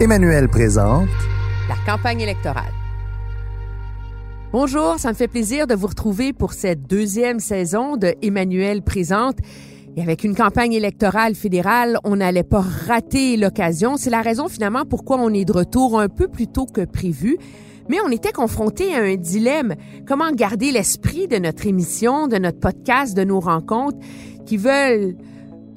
Emmanuel présente La campagne électorale. Bonjour, ça me fait plaisir de vous retrouver pour cette deuxième saison de Emmanuel présente. Et avec une campagne électorale fédérale, on n'allait pas rater l'occasion. C'est la raison finalement pourquoi on est de retour un peu plus tôt que prévu. Mais on était confronté à un dilemme. Comment garder l'esprit de notre émission, de notre podcast, de nos rencontres qui veulent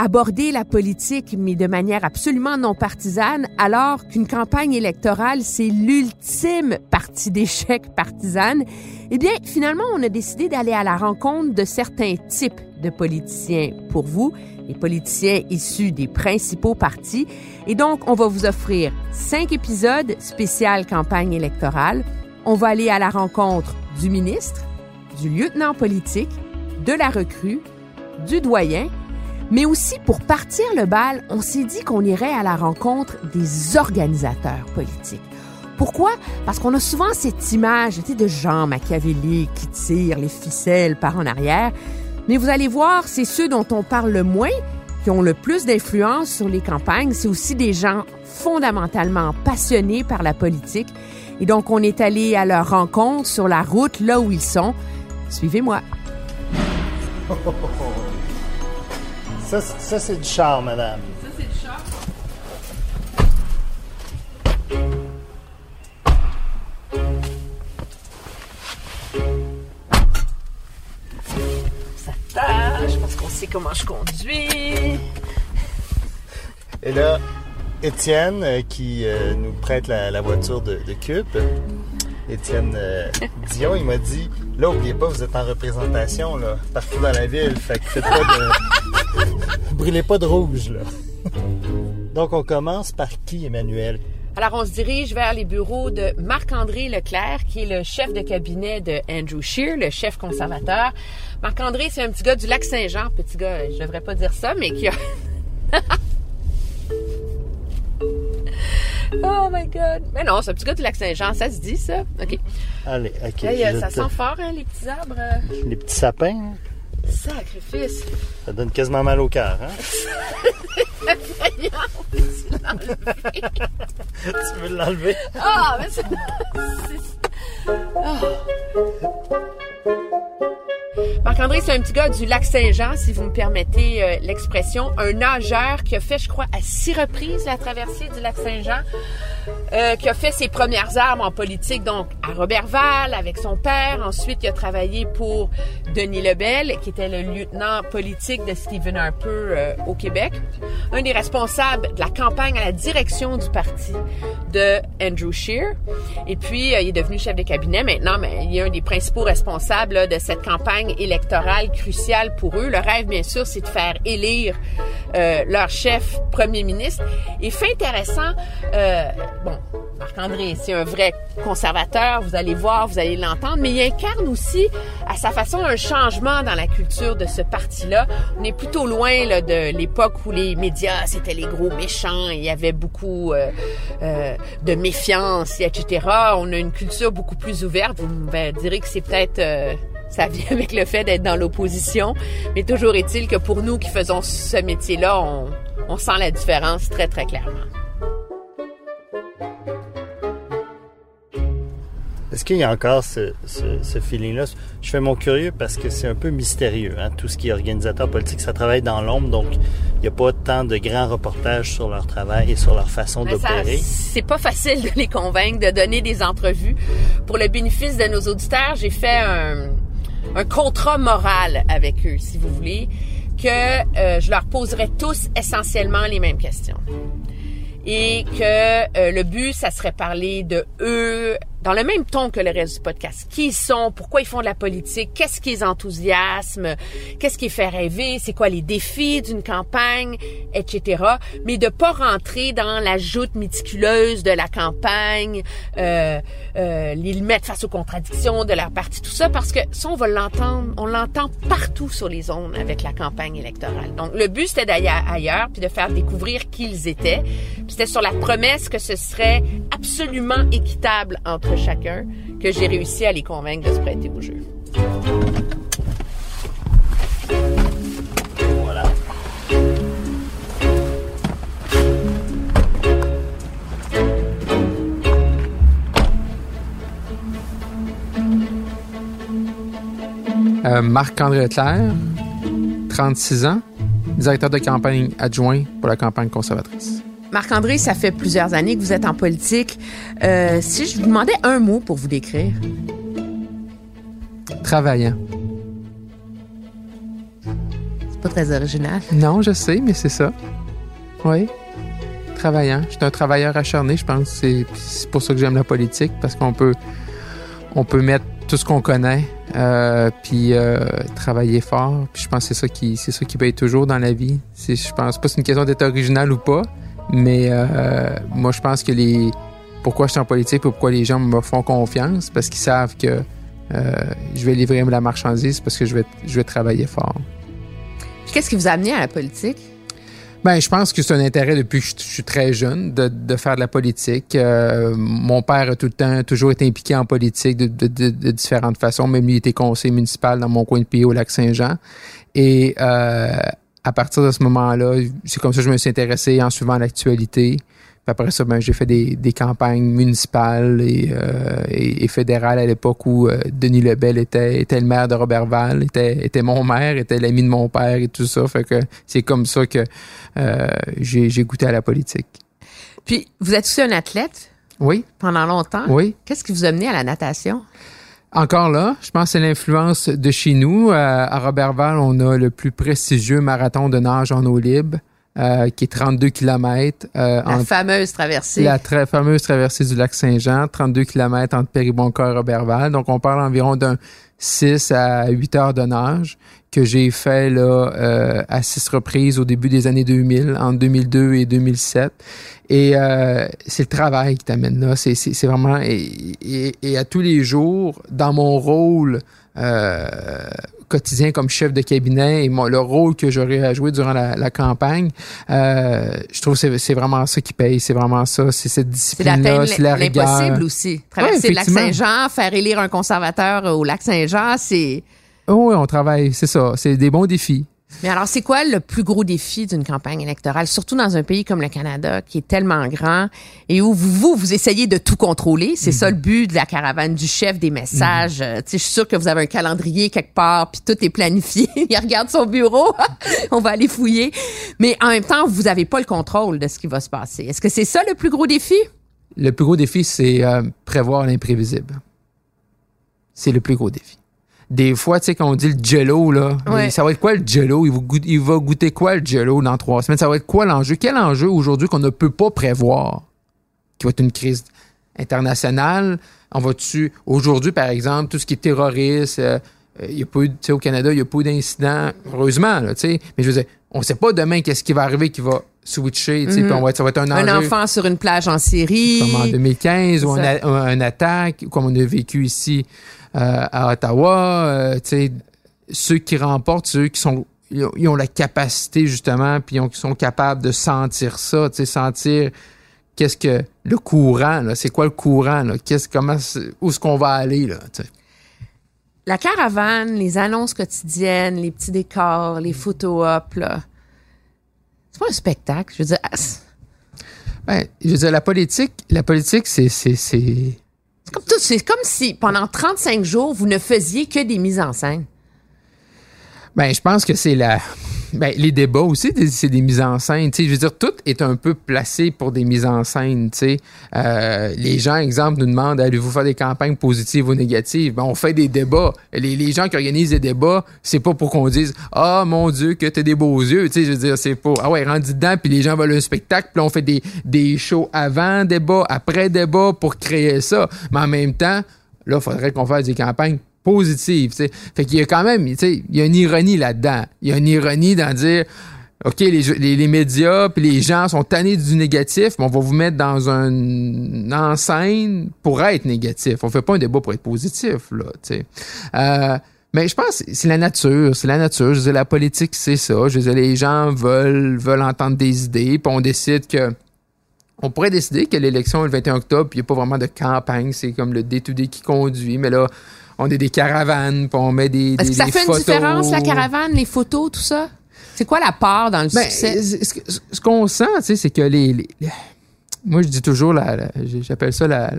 aborder la politique, mais de manière absolument non partisane, alors qu'une campagne électorale, c'est l'ultime partie d'échec partisane, eh bien, finalement, on a décidé d'aller à la rencontre de certains types de politiciens pour vous, les politiciens issus des principaux partis. Et donc, on va vous offrir cinq épisodes spécial campagne électorale. On va aller à la rencontre du ministre, du lieutenant politique, de la recrue, du doyen mais aussi, pour partir le bal, on s'est dit qu'on irait à la rencontre des organisateurs politiques. Pourquoi? Parce qu'on a souvent cette image de gens machiavéliques qui tirent les ficelles par en arrière. Mais vous allez voir, c'est ceux dont on parle le moins qui ont le plus d'influence sur les campagnes. C'est aussi des gens fondamentalement passionnés par la politique. Et donc, on est allé à leur rencontre sur la route, là où ils sont. Suivez-moi. Ça, ça c'est du char, madame. Ça, c'est du char? Ça tâche parce qu'on sait comment je conduis. Et là, Étienne, euh, qui euh, nous prête la, la voiture de, de Cube, Étienne euh, Dion, il m'a dit Là, oubliez pas, vous êtes en représentation là, partout dans la ville. Fait que faites pas de. Brûlez pas de rouge, là. Donc, on commence par qui, Emmanuel? Alors, on se dirige vers les bureaux de Marc-André Leclerc, qui est le chef de cabinet de Andrew Scheer, le chef conservateur. Marc-André, c'est un petit gars du lac Saint-Jean. Petit gars, je devrais pas dire ça, mais qui a. Oh my God! Mais non, c'est un petit gars du lac Saint-Jean, ça se dit, ça? OK. Allez, OK. Ça te- sent fort, hein, les petits arbres. Les petits sapins, hein, Sacrifice! ça donne quasiment mal au cœur, hein? tu veux l'enlever? Ah, mais c'est... Ah. Marc-André, c'est un petit gars du lac Saint-Jean, si vous me permettez euh, l'expression. Un nageur qui a fait, je crois, à six reprises la traversée du lac Saint-Jean, euh, qui a fait ses premières armes en politique, donc à Robertval, avec son père. Ensuite, il a travaillé pour Denis Lebel, qui était le lieutenant politique de Stephen Harper euh, au Québec. Un des responsables de la campagne à la direction du parti de Andrew Scheer. Et puis, euh, il est devenu chef de cabinet maintenant, mais il est un des principaux responsables là, de cette campagne électorale cruciale pour eux. Le rêve, bien sûr, c'est de faire élire euh, leur chef premier ministre. Et fait intéressant, euh, bon, Marc-André, c'est un vrai conservateur, vous allez voir, vous allez l'entendre, mais il incarne aussi à sa façon un changement dans la culture de ce parti-là. On est plutôt loin de l'époque où les médias, c'était les gros méchants, il y avait beaucoup euh, euh, de méfiance, et etc. On a une culture beaucoup plus ouverte. Vous me direz que c'est peut-être... euh, ça vient avec le fait d'être dans l'opposition, mais toujours est-il que pour nous qui faisons ce métier-là, on sent la différence très, très clairement. Est-ce qu'il y a encore ce, ce- ce feeling-là? Je fais mon curieux parce que c'est un peu mystérieux. Hein? Tout ce qui est organisateur politique, ça travaille dans l'ombre, donc il n'y a pas tant de grands reportages sur leur travail et sur leur façon ça, d'opérer. C'est pas facile de les convaincre de donner des entrevues. Pour le bénéfice de nos auditeurs, j'ai fait un, un contrat moral avec eux, si vous voulez, que euh, je leur poserai tous essentiellement les mêmes questions. Et que euh, le but, ça serait parler de eux dans le même ton que le reste du podcast. Qui ils sont, pourquoi ils font de la politique, qu'est-ce qui les enthousiasme, qu'est-ce qui les fait rêver, c'est quoi les défis d'une campagne, etc. Mais de pas rentrer dans la joute méticuleuse de la campagne, euh, euh, les mettre face aux contradictions de leur parti, tout ça, parce que ça, on va l'entendre, on l'entend partout sur les zones avec la campagne électorale. Donc, le but, c'était d'aller ailleurs, puis de faire découvrir qui ils étaient. C'était sur la promesse que ce serait absolument équitable entre chacun que j'ai réussi à les convaincre de se prêter au jeu. Voilà. Euh, Marc-André Leclerc, 36 ans, directeur de campagne adjoint pour la campagne conservatrice. Marc-André, ça fait plusieurs années que vous êtes en politique. Euh, si je vous demandais un mot pour vous décrire. Travaillant. C'est pas très original. Non, je sais, mais c'est ça. Oui. Travaillant. Je suis un travailleur acharné, je pense. C'est pour ça que j'aime la politique, parce qu'on peut, on peut mettre tout ce qu'on connaît, euh, puis euh, travailler fort. Puis je pense que c'est ça qui, c'est ça qui paye toujours dans la vie. Je pense pas que c'est une question d'être original ou pas, mais euh, moi je pense que les, pourquoi je suis en politique, pourquoi les gens me font confiance, parce qu'ils savent que euh, je vais livrer la marchandise, parce que je vais, je vais travailler fort. Qu'est-ce qui vous a amené à la politique? Ben, je pense que c'est un intérêt depuis que je je suis très jeune de, de faire de la politique. Euh, mon père a tout le temps toujours été impliqué en politique de, de, de, de différentes façons. Même lui il était conseiller municipal dans mon coin de pays au lac Saint-Jean. Et euh, à partir de ce moment-là, c'est comme ça que je me suis intéressé en suivant l'actualité. Puis après ça, ben, j'ai fait des, des campagnes municipales et, euh, et, et fédérales à l'époque où euh, Denis Lebel était, était le maire de Robertval, était, était mon maire, était l'ami de mon père et tout ça. Fait que c'est comme ça que euh, j'ai goûté à la politique. Puis, vous êtes aussi un athlète? Oui, pendant longtemps? oui. Qu'est-ce qui vous a amené à la natation? Encore là, je pense que c'est l'influence de chez nous. Euh, à Robertval, on a le plus prestigieux marathon de nage en eau libre, euh, qui est 32 km. Euh, La entre fameuse traversée. la très fameuse traversée du lac Saint-Jean, 32 km entre Péribonca et Robertval. Donc, on parle environ d'un 6 à 8 heures de nage que j'ai fait là euh, à six reprises au début des années 2000, entre 2002 et 2007. Et euh, c'est le travail qui t'amène là. C'est, c'est, c'est vraiment... Et, et, et à tous les jours, dans mon rôle euh, quotidien comme chef de cabinet et mon, le rôle que j'aurais à jouer durant la, la campagne, euh, je trouve que c'est, c'est vraiment ça qui paye. C'est vraiment ça. C'est cette discipline-là, c'est la rigueur. l'impossible aussi. Traverser le lac. Saint-Jean, faire élire un conservateur au lac Saint-Jean, c'est... Oh, oui, on travaille, c'est ça. C'est des bons défis. Mais alors, c'est quoi le plus gros défi d'une campagne électorale, surtout dans un pays comme le Canada, qui est tellement grand et où vous, vous, vous essayez de tout contrôler? C'est ça le but de la caravane du chef, des messages. Tu sais, Je suis sûre que vous avez un calendrier quelque part, puis tout est planifié. Il regarde son bureau, on va aller fouiller. Mais en même temps, vous n'avez pas le contrôle de ce qui va se passer. Est-ce que c'est ça le plus gros défi? Le plus gros défi, c'est euh, prévoir l'imprévisible. C'est le plus gros défi. Des fois, tu sais, quand on dit le jello, là, Ouais. ça va être quoi le jello? Il va, goûter, il va goûter quoi le jello dans trois semaines? Ça va être quoi l'enjeu? Quel enjeu aujourd'hui qu'on ne peut pas prévoir? Qui va être une crise internationale? On va-tu, aujourd'hui, par exemple, tout ce qui est terroriste, euh, y a pas eu, au Canada, il n'y a pas eu d'incident, heureusement, là. Mais je veux dire, on ne sait pas demain qu'est-ce qui va arriver qui va switcher, on va être- ça va être un. Un enfant sur une plage en Syrie. Comme en 2015, ou C'est un, a- un attaque, comme on a vécu ici euh, à Ottawa. euh, ceux qui remportent, ceux qui sont ils ont, ils ont la capacité justement, puis ils sont capables de sentir ça, sentir qu'est-ce que le courant, c'est quoi le courant, là, comment, où est-ce qu'on va aller, là. La caravane, les annonces quotidiennes, les petits décors, les photos op, là. C'est pas un spectacle. Je veux dire, ah, Ben, je veux dire, la politique, la politique, c'est, c'est, comme tout. C'est comme si pendant 35 jours, vous ne faisiez que des mises en scène. Ben, je pense que c'est la. Ben, les débats aussi, c'est des mises en scène. je veux dire, tout est un peu placé pour des mises en scène. Euh, les gens, exemple, nous demandent allez-vous faire des campagnes positives ou négatives? Ben, On fait des débats. Les, les gens qui organisent des débats, c'est pas pour qu'on dise Ah, mon Dieu, que t'as des beaux yeux. je veux dire, c'est pour Ah ouais, rendu dedans, puis les gens veulent un spectacle, puis on fait des, des shows avant débat, après débat pour créer ça. Mais en même temps, là, il faudrait qu'on fasse des campagnes positive. T'sais. Fait qu'il y a quand même, il y a une ironie là-dedans. Il y a une ironie dans dire, OK, les, les, médias puis les gens sont tannés du négatif, mais on va vous mettre dans une enseigne pour être négatif. On fait pas un débat pour être positif, là, tu euh, mais je pense c'est la nature, c'est la nature. Je veux la politique, c'est ça. Je veux les gens veulent, veulent entendre des idées, puis on décide que on pourrait décider que l'élection le 21 octobre, il n'y a pas vraiment de campagne, c'est comme le D2D qui conduit, mais là, on a des caravanes, puis on met des, Est-ce que ça fait une différence, la caravane, les photos, tout ça? C'est quoi la part dans le ben, succès? Ce, qu'on sent, c'est que les, Moi, je dis toujours, j'appelle ça la,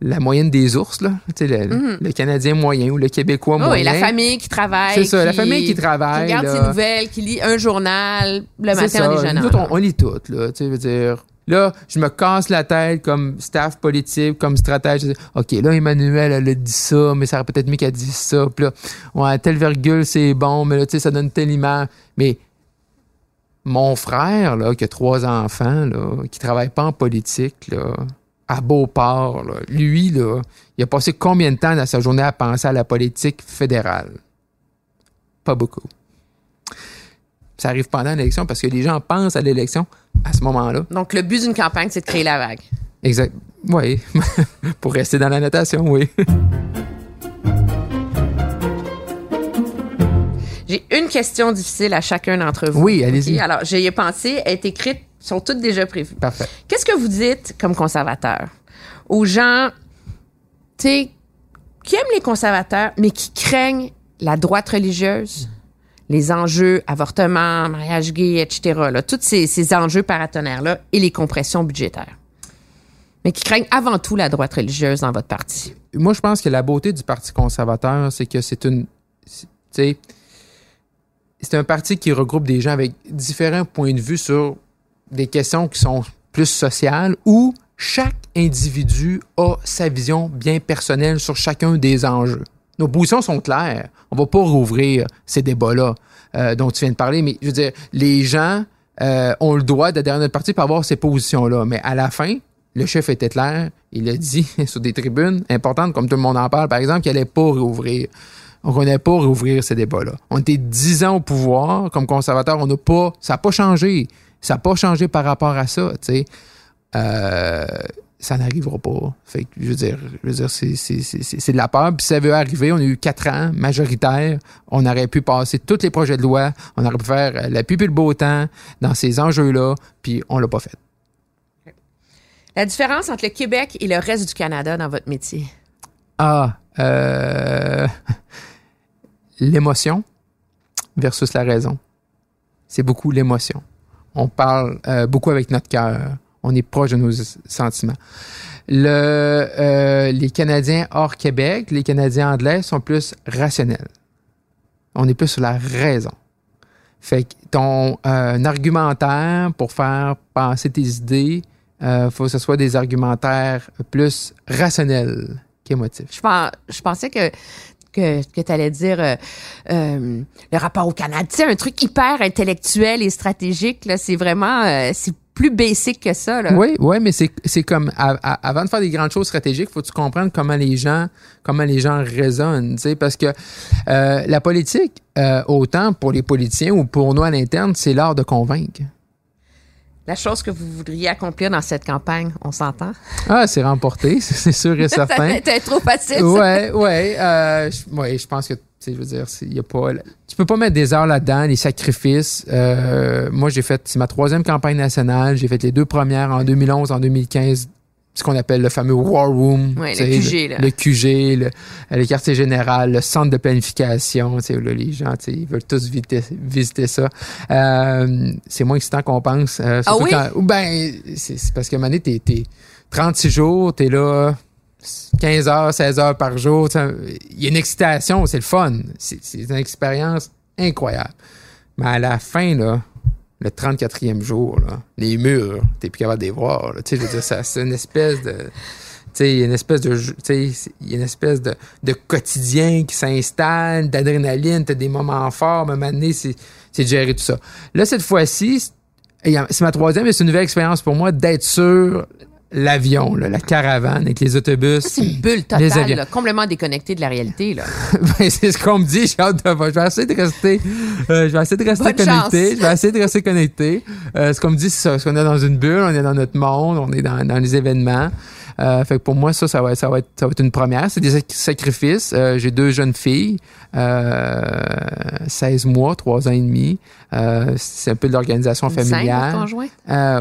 la, moyenne des ours, là. Mhm. Le, Canadien moyen ou le Québécois moyen. Oui, la famille qui travaille. C'est ça, la famille qui travaille. Qui regarde ses nouvelles, qui lit un journal le matin en déjeunant. Nous, on, lit tout, là. Tu sais, veux dire Là, je me casse la tête comme staff politique, comme stratège. OK, là, Emmanuel, elle a dit ça, mais ça aurait peut-être mieux qu'elle dise ça. Puis là, ouais, telle virgule, c'est bon, mais là, tu sais, ça donne telle image. Mais mon frère, là, qui a trois enfants, là, qui travaille pas en politique, là, à Beauport, là, lui, là, il a passé combien de temps dans sa journée à penser à la politique fédérale? Pas beaucoup ça arrive pendant l'élection parce que les gens pensent à l'élection à ce moment-là. Donc, le but d'une campagne, c'est de créer la vague. Exact. Oui. Pour rester dans la notation, oui. J'ai une question difficile à chacun d'entre vous. Oui, allez-y. Alors, j'y ai pensé, elle est écrite, sont toutes déjà prévues. Parfait. Qu'est-ce que vous dites comme conservateur aux gens, tu sais, qui aiment les conservateurs, mais qui craignent la droite religieuse? Les enjeux avortement, mariage gay, etc. Là, tous ces, enjeux paratonnerres-là et les compressions budgétaires. Mais qui craignent avant tout la droite religieuse dans votre parti. Moi, je pense que la beauté du Parti conservateur, c'est que c'est une. C'est un parti qui regroupe des gens avec différents points de vue sur des questions qui sont plus sociales où chaque individu a sa vision bien personnelle sur chacun des enjeux. Nos positions sont claires. On va pas rouvrir ces débats-là euh, dont tu viens de parler, mais je veux dire, les gens euh, ont le droit de derrière notre parti pour avoir ces positions-là. Mais à la fin, le chef était clair. Il a dit sur des tribunes importantes, comme tout le monde en parle, par exemple, qu'il n'allait pas rouvrir. On n'allait pas rouvrir ces débats-là. On était dix ans au pouvoir comme conservateur. On n'a pas, ça n'a pas changé. Ça n'a pas changé par rapport à ça. Sais. Euh, ça n'arrivera pas. Fait que, je veux dire, je veux dire c'est de la peur. Puis ça veut arriver. On a eu quatre ans majoritaires. On aurait pu passer tous les projets de loi. On aurait pu faire la pupille le beau temps dans ces enjeux-là. Puis on l'a pas fait. La différence entre le Québec et le reste du Canada dans votre métier? Ah, euh, l'émotion versus la raison. C'est beaucoup l'émotion. On parle euh, beaucoup avec notre cœur on est proche de nos sentiments. Euh, les Canadiens hors Québec, les Canadiens anglais sont plus rationnels. On est plus sur la raison. Fait que ton euh, argumentaire pour faire passer tes idées, euh, faut que ce soit des argumentaires plus rationnels qu'émotifs. Je, pensais que que, tu allais dire euh, le rapport au Canada. Un truc hyper intellectuel et stratégique, c'est vraiment, plus basic que ça. Là. Oui, oui, mais c'est comme avant de faire des grandes choses stratégiques, faut que tu comprennes comment les gens comment les gens raisonnent, parce que euh, la politique, euh, autant pour les politiciens ou pour nous à l'interne, c'est l'art de convaincre. La chose que vous voudriez accomplir dans cette campagne, on s'entend? Ah, c'est remporté, c'est sûr et certain. C'était trop facile. Oui, oui. Euh, ouais, je pense que je veux dire, y a pas, tu peux pas mettre des heures là-dedans, les sacrifices. Euh, moi, j'ai fait, c'est ma troisième campagne nationale. J'ai fait les deux premières en 2011, en 2015, ce qu'on appelle le fameux War Room. le QG, le, le, QG, le, quartier général, le centre de planification. Là, les gens, ils veulent tous visiter, ça. Euh, c'est moins excitant qu'on pense. Euh, ah oui? ben, c'est, parce que, Mané, t'es, t'es 36 jours, t'es là 15 heures, 16 heures par jour. Il y a une excitation, c'est le fun. C'est une expérience incroyable. Mais à la fin, là, le 34e jour, les murs, t'es plus capable de les voir. c'est une espèce de. Il y a une espèce de. il une espèce de, de quotidien qui s'installe, d'adrénaline, t'as des moments forts, mais donné, c'est gérer tout ça. Là, cette fois-ci, c'est- et, ma troisième, mais c'est une nouvelle expérience pour moi d'être sur l'avion, la caravane avec les autobus. C'est une bulle Les totale, avions. là, complètement déconnectée de la réalité. Là. Ben, c'est ce qu'on me dit. J'ai hâte de voir. Je vais essayer de rester. euh, je vais essayer de rester Bonne connecté. chance. Je vais essayer de rester connecté. Euh, ce qu'on me dit, c'est ça. Parce qu'on est dans une bulle, on est dans notre monde, on est dans, dans les événements. Euh, fait que pour moi, ça, ça va, être- ça va être, ça va être une première. C'est des sac- sacrifices. Euh, j'ai deux jeunes filles, euh, 16 mois, 3 ans et demi. Euh, c'est un peu de l'organisation familiale. conjoint?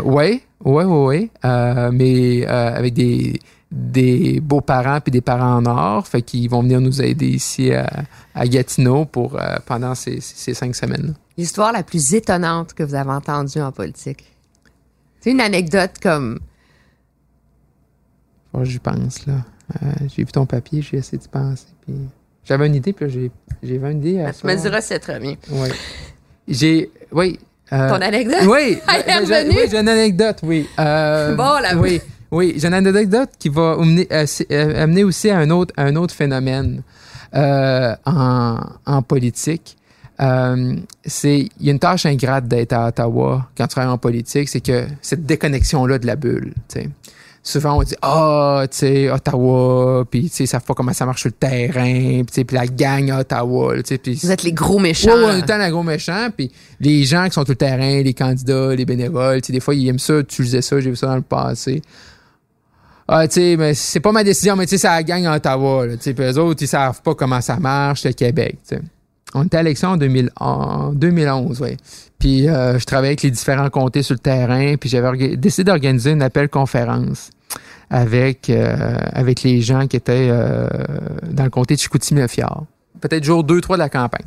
Ouais, ouais, ouais, ouais. Euh, mais avec des, des beaux-parents puis des parents en or. Fait qu'ils vont venir nous aider ici à, à Gatineau pour, pendant ces, ces cinq semaines. L'histoire la plus étonnante que vous avez entendue en politique. C'est une anecdote comme. Faut que J'y pense, là. Euh, j'ai vu ton papier, j'ai essayé d'y penser. Puis j'avais une idée, puis là, j'ai, j'avais une idée à Tu me diras si c'est très bien. Ouais. J'ai, oui. euh, Ton anecdote? Oui, est j'ai- oui, j'ai une anecdote, oui. Euh, Bon, la- Oui, oui, j'ai une anecdote qui va amener, aussi à un autre, à un autre phénomène en, en politique. C'est il y a une tâche ingrate d'être à Ottawa quand tu travailles en politique, c'est que cette déconnexion là de la bulle. tu sais. Souvent on dit ah tu sais Ottawa puis tu sais ils savent pas comment ça marche sur le terrain puis tu sais, puis la gang à Ottawa tu sais, puis Vous êtes les gros méchants. Ouais, ouais, on est tout le temps la gros méchant. Puis les gens qui sont sur le terrain, les candidats, les bénévoles, tu sais, des fois, ils aiment ça, tu disais ça, j'ai vu ça dans le passé. Ah, tu sais, mais c'est pas ma décision, mais tu sais, la gang à Ottawa, tu sais. Puis eux autres, ils savent pas comment ça marche, le Québec, tu sais. On était à l'élection en, 2000 en 2011, oui. Puis euh, je travaillais avec les différents comtés sur le terrain, puis j'avais décidé d'organiser une appel conférence avec euh, avec les gens qui étaient euh, dans le comté de Chicoutimi-Le-Fjord. Peut-être jour 2 3 de la campagne.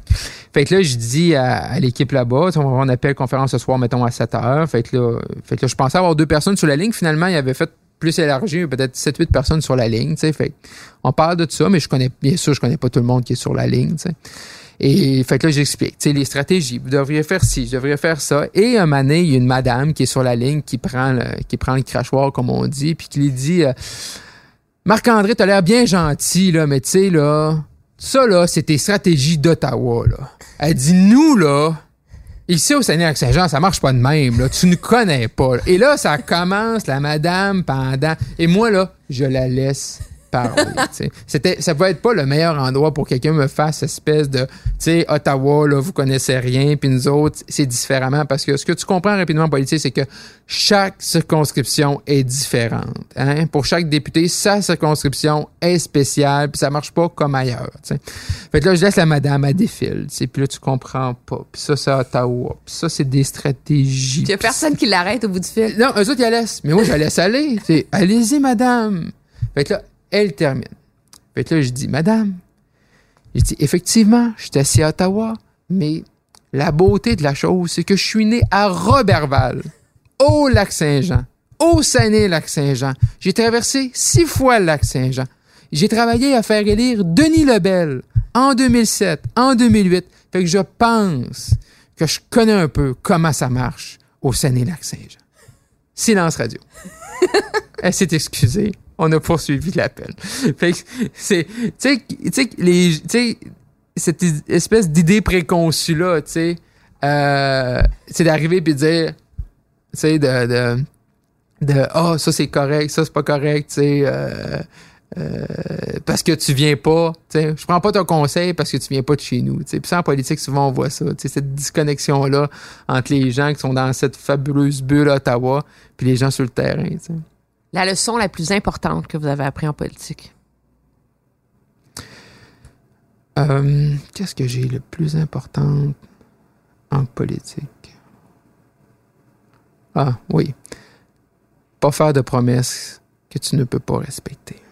Fait que là, je dis à, l'équipe là-bas, on va avoir une appel conférence ce soir, mettons, à 7 heures. Fait que là, fait là, je pensais avoir deux personnes sur la ligne. Finalement, il avait fait plus élargi, peut-être 7-8 personnes sur la ligne. Fait on parle de tout ça, mais je connais, bien sûr, je connais pas tout le monde qui est sur la ligne. Et fait que là, j'explique, tu sais, les stratégies. Vous devriez faire ci, je devrais faire ça. Et un donné, il y a une madame qui est sur la ligne, qui prend le, qui prend le crachoir, comme on dit, puis qui lui dit, euh, Marc-André, t'as l'air bien gentil, là, mais tu sais, là, ça, là, c'est tes stratégies d'Ottawa, là. Elle dit, nous, là, ici au Saguenay-Lac-Saint-Jean, ça marche pas de même, là. Tu ne connais pas. là. Et là, ça commence, la madame, pendant. Et moi, là, je la laisse parler. C'était, ça peut être pas le meilleur endroit pour que quelqu'un me fasse espèce de, tu sais, Ottawa, là, vous connaissez rien, puis nous autres, c'est différemment parce que ce que tu comprends rapidement en politique, c'est que chaque circonscription est différente. Hein? Pour chaque député, sa circonscription est spéciale, puis ça marche pas comme ailleurs. tu sais. Fait que là, je laisse la madame à défile, puis là, tu comprends pas. Puis ça, c'est Ottawa. Puis ça, c'est des stratégies. Il y a personne qui l'arrête au bout du fil. non, eux autres, ils la laissent. Mais moi, je la laisse aller. Allez-y, madame. Fait que là, elle termine. Fait que là, je dis, madame, je dis, effectivement, je suis assis à Ottawa, mais la beauté de la chose, c'est que je suis né à Roberval, au Lac-Saint-Jean, au Saguenay-Lac-Saint-Jean. J'ai traversé six fois le Lac-Saint-Jean. J'ai travaillé à faire élire Denis Lebel en 2007, en 2008. Fait que je pense que je connais un peu comment ça marche au Saguenay-Lac-Saint-Jean. Silence radio. Elle s'est excusée. On a poursuivi l'appel. Fait que c'est, tu sais, tu sais, les, tu sais, cette espèce d'idée préconçue là, tu sais, euh, c'est d'arriver puis de dire, tu sais, de, de, de, ah, ça c'est correct, ça c'est pas correct, tu sais, euh, euh, parce que tu viens pas, tu sais, je prends pas ton conseil parce que tu viens pas de chez nous. Puis ça en politique souvent on voit ça, cette disconnexion là entre les gens qui sont dans cette fabuleuse bulle à Ottawa puis les gens sur le terrain. La leçon la plus importante que vous avez appris en politique? Euh, Qu'est-ce que j'ai le plus important en politique? Ah, oui. Pas faire de promesses que tu ne peux pas respecter.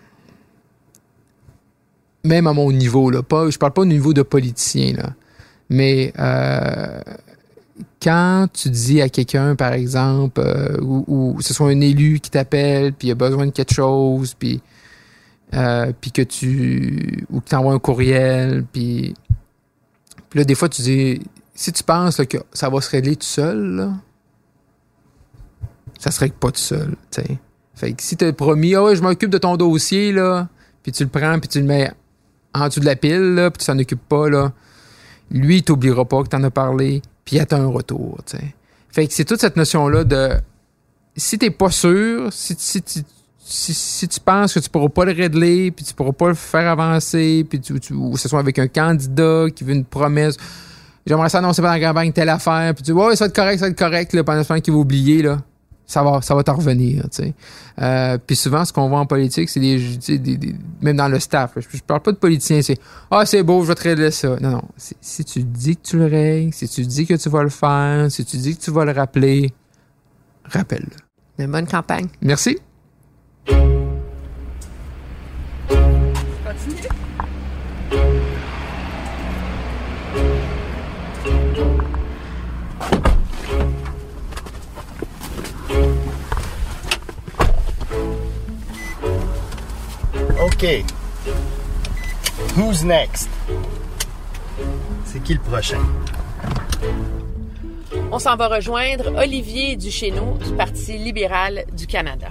Même à mon niveau, là, pas, je parle pas au niveau de politicien, là, mais euh, quand tu dis à quelqu'un, par exemple, euh, ou, ce soit un élu qui t'appelle, puis il a besoin de quelque chose, puis euh, puis que tu ou que t'envoies un courriel, puis puis là des fois tu dis si tu penses que ça va se régler tout seul, là, ça se règle pas tout seul. sais. Fait que si t'as promis, ah ouais, je m'occupe de ton dossier, là, puis tu le prends, puis tu le mets en dessous de la pile, là, puis tu s'en occupes pas, là, lui, il t'oubliera pas que t'en as parlé, puis il attend un retour. sais. Fait que c'est toute cette notion-là de si t'es pas sûr, si, si, si, tu penses que tu pourras pas le régler, puis tu pourras pas le faire avancer, puis ou ce soit avec un candidat qui veut une promesse, j'aimerais ça annoncer pendant la campagne telle affaire, puis tu dis ouais, ça va être correct, ça va être correct, pendant ce temps qu'il va oublier, là. Ça va, ça va t'en revenir, tu sais. Euh, puis souvent, ce qu'on voit en politique, c'est des, des, même dans le staff. Je, parle pas de politiciens, c'est ah c'est beau, je vais te régler ça. Non non, si tu dis que tu le règles, si tu dis que tu vas le faire, si tu dis que tu vas le rappeler, rappelle-le. Une bonne campagne. Merci. OK. Who's next? C'est qui le prochain? On s'en va rejoindre Olivier Duchesneau du Parti libéral du Canada.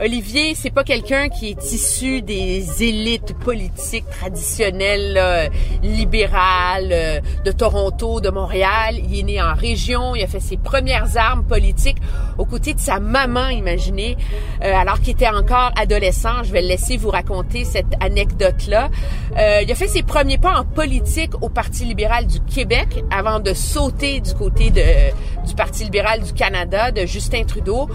Olivier, c'est pas quelqu'un qui est issu des élites politiques traditionnelles, libérales euh, de Toronto, de Montréal. Il est né en région, il a fait ses premières armes politiques aux côtés de sa maman, imaginez, euh, alors qu'il était encore adolescent. Je vais laisser vous raconter cette anecdote-là. Euh, il a fait ses premiers pas en politique au Parti libéral du Québec avant de sauter du côté de, du Parti libéral du Canada, de Justin Trudeau.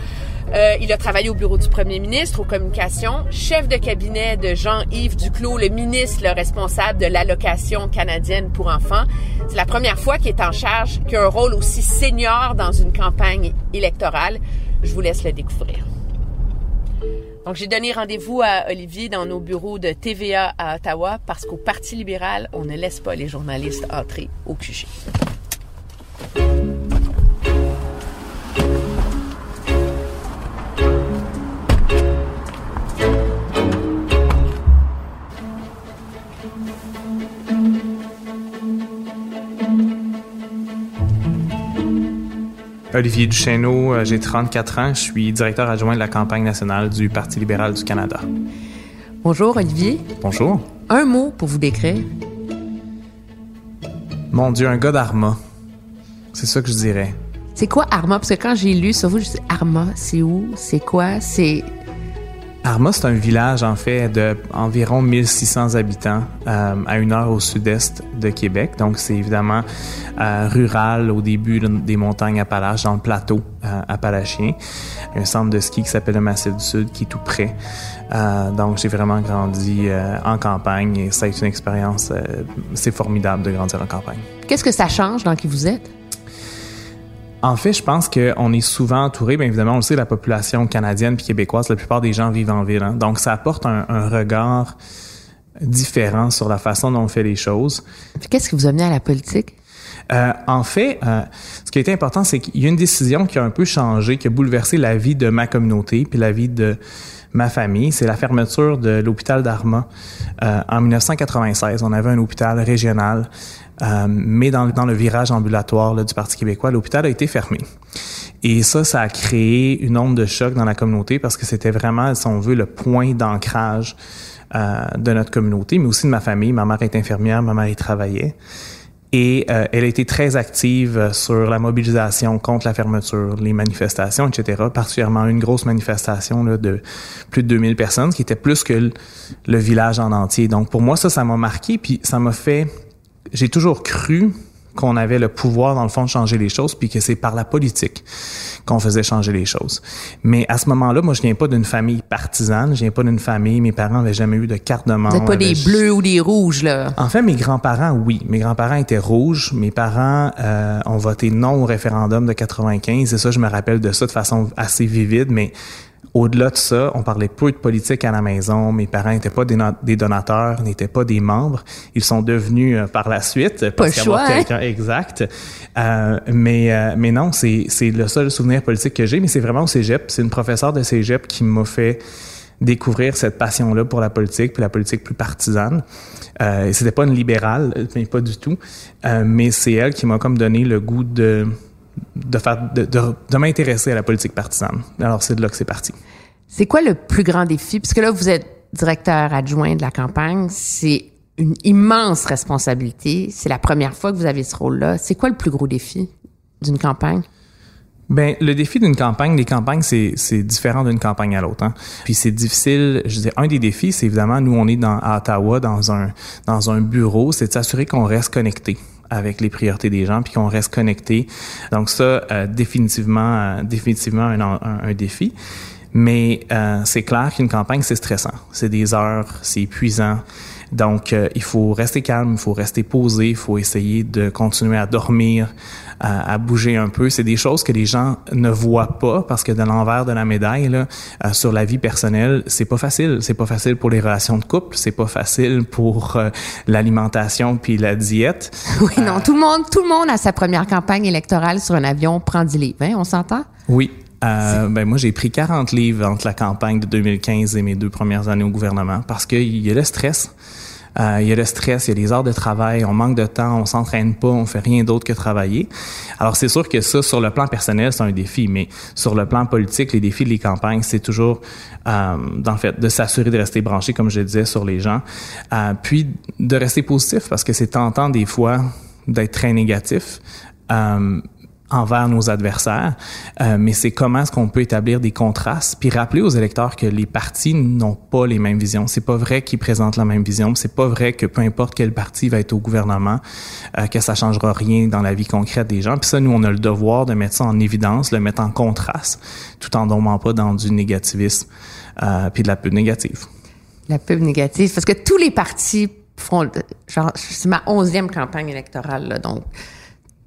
Euh, il a travaillé au bureau du premier ministre, aux communications, chef de cabinet de Jean-Yves Duclos, le ministre le responsable de l'allocation canadienne pour enfants. C'est la première fois qu'il est en charge, qu'il a un rôle aussi senior dans une campagne électorale. Je vous laisse le découvrir. Donc, j'ai donné rendez-vous à Olivier dans nos bureaux de TVA à Ottawa parce qu'au Parti libéral, on ne laisse pas les journalistes entrer au QG. Olivier Duchesneau, euh, j'ai 34 ans, je suis directeur adjoint de la campagne nationale du Parti libéral du Canada. Bonjour Olivier. Bonjour. Un mot pour vous décrire. Mon Dieu, un gars d'Arma. C'est ça que je dirais. C'est quoi Arma? Parce que quand j'ai lu ça, vous, je dis Arma, c'est où? C'est quoi? C'est Arma, c'est un village en fait de environ 1600 habitants euh, à une heure au sud-est de Québec. Donc c'est évidemment euh, rural au début des montagnes Appalaches, dans le plateau euh, appalachien. Un centre de ski qui s'appelle le Massif du Sud qui est tout près. donc j'ai vraiment grandi en campagne et ça a été une expérience, c'est formidable de grandir en campagne. Qu'est-ce que ça change dans qui vous êtes? En fait, je pense qu'on est souvent entouré, bien évidemment, on le sait, la population canadienne puis québécoise, la plupart des gens vivent en ville. Hein. Donc, ça apporte un, regard différent sur la façon dont on fait les choses. Qu'est-ce qui vous a mené à la politique? Euh, en fait, euh, ce qui a été important, c'est qu'il y a une décision qui a un peu changé, qui a bouleversé la vie de ma communauté puis la vie de ma famille. C'est la fermeture de l'hôpital d'Arma euh, en 1996. On avait un hôpital régional euh, mais dans, dans, le virage ambulatoire là, du Parti québécois, l'hôpital a été fermé. Et ça, ça a créé une onde de choc dans la communauté parce que c'était vraiment, si on veut, le point d'ancrage euh, de notre communauté, mais aussi de ma famille. Ma mère est infirmière, ma mère y travaillait. Et euh, elle a été très active sur la mobilisation contre la fermeture, les manifestations, etc. Particulièrement une grosse manifestation là, de plus de 2000 personnes, qui était plus que le, le village en entier. Donc pour moi, ça, ça m'a marqué, puis ça m'a fait j'ai toujours cru qu'on avait le pouvoir, dans le fond, de changer les choses, puis que c'est par la politique qu'on faisait changer les choses. Mais à ce moment-là, moi, je viens pas d'une famille partisane, je viens pas d'une famille, mes parents n'avaient jamais eu de carte de membre. Vous pas des bleus ou des rouges, là? En fait, mes grands-parents, oui. Mes grands-parents étaient rouges. Mes parents euh, ont voté non au référendum de 95, et ça, je me rappelle de ça de façon assez vivide, mais au-delà de ça, on parlait peu de politique à la maison. Mes parents n'étaient pas des, donateurs, n'étaient pas des membres. Ils sont devenus euh, par la suite parce qu'avoir hein? quelqu'un exact. Euh, mais euh, mais non, c'est c'est le seul souvenir politique que j'ai. Mais c'est vraiment au cégep. C'est une professeure de cégep qui m'a fait découvrir cette passion-là pour la politique, puis la politique plus partisane. Euh, c'était pas une libérale, mais pas du tout. Euh, mais c'est elle qui m'a comme donné le goût de de faire de, de, m'intéresser à la politique partisane. Alors c'est de là que c'est parti. C'est quoi le plus grand défi? Parce que là vous êtes directeur adjoint de la campagne, c'est une immense responsabilité. C'est la première fois que vous avez ce rôle-là. C'est quoi le plus gros défi d'une campagne? Ben le défi d'une campagne, les campagnes c'est c'est différent d'une campagne à l'autre. Hein. Puis c'est difficile. Je dis un des défis, c'est évidemment nous on est dans à Ottawa dans un dans un bureau, c'est de s'assurer qu'on reste connecté avec les priorités des gens puis qu'on reste connecté. Donc ça euh, définitivement euh, définitivement un, un, défi. Mais euh, c'est clair qu'une campagne c'est stressant. C'est des heures, c'est épuisant. Donc, euh, il faut rester calme, il faut rester posé, il faut essayer de continuer à dormir, à, bouger un peu. C'est des choses que les gens ne voient pas parce que de l'envers de la médaille, là, euh, sur la vie personnelle, c'est pas facile. C'est pas facile pour les relations de couple, c'est pas facile pour euh, l'alimentation puis la diète. Oui, non, tout le monde, tout le monde a sa première campagne électorale sur un avion prend 10 livres, hein, on s'entend? Oui, euh, ben moi, j'ai pris 40 livres entre la campagne de 2015 et mes deux premières années au gouvernement parce qu'il y a le stress. Euh, il y a le stress, il y a les heures de travail, on manque de temps, on s'entraîne pas, on fait rien d'autre que travailler. Alors c'est sûr que ça, sur le plan personnel, c'est un défi, mais sur le plan politique, les défis des campagnes, c'est toujours, euh, dans fait, de s'assurer de rester branché, comme je disais, sur les gens, euh, puis de rester positif, parce que c'est tentant des fois d'être très négatif. Euh, envers nos adversaires, euh, mais c'est comment est-ce qu'on peut établir des contrastes, puis rappeler aux électeurs que les partis n'ont pas les mêmes visions. C'est pas vrai qu'ils présentent la même vision. C'est pas vrai que peu importe quel parti va être au gouvernement, euh, que ça changera rien dans la vie concrète des gens. Puis ça, nous, on a le devoir de mettre ça en évidence, le mettre en contraste, tout en tombant pas dans du négativisme, euh, puis de la pub négative. La pub négative, parce que tous les partis font, genre, c'est ma onzième campagne électorale, là, donc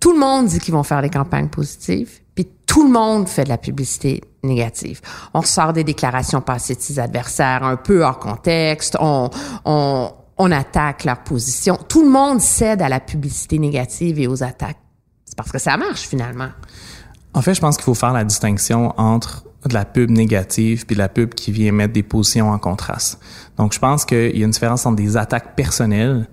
tout le monde dit qu'ils vont faire des campagnes positives, puis tout le monde fait de la publicité négative. On sort des déclarations passées de ses adversaires un peu hors contexte, on, on, attaque leur position. Tout le monde cède à la publicité négative et aux attaques. C'est parce que ça marche finalement. En fait, je pense qu'il faut faire la distinction entre de la pub négative puis de la pub qui vient mettre des positions en contraste. Donc, je pense qu'il y a une différence entre des attaques personnelles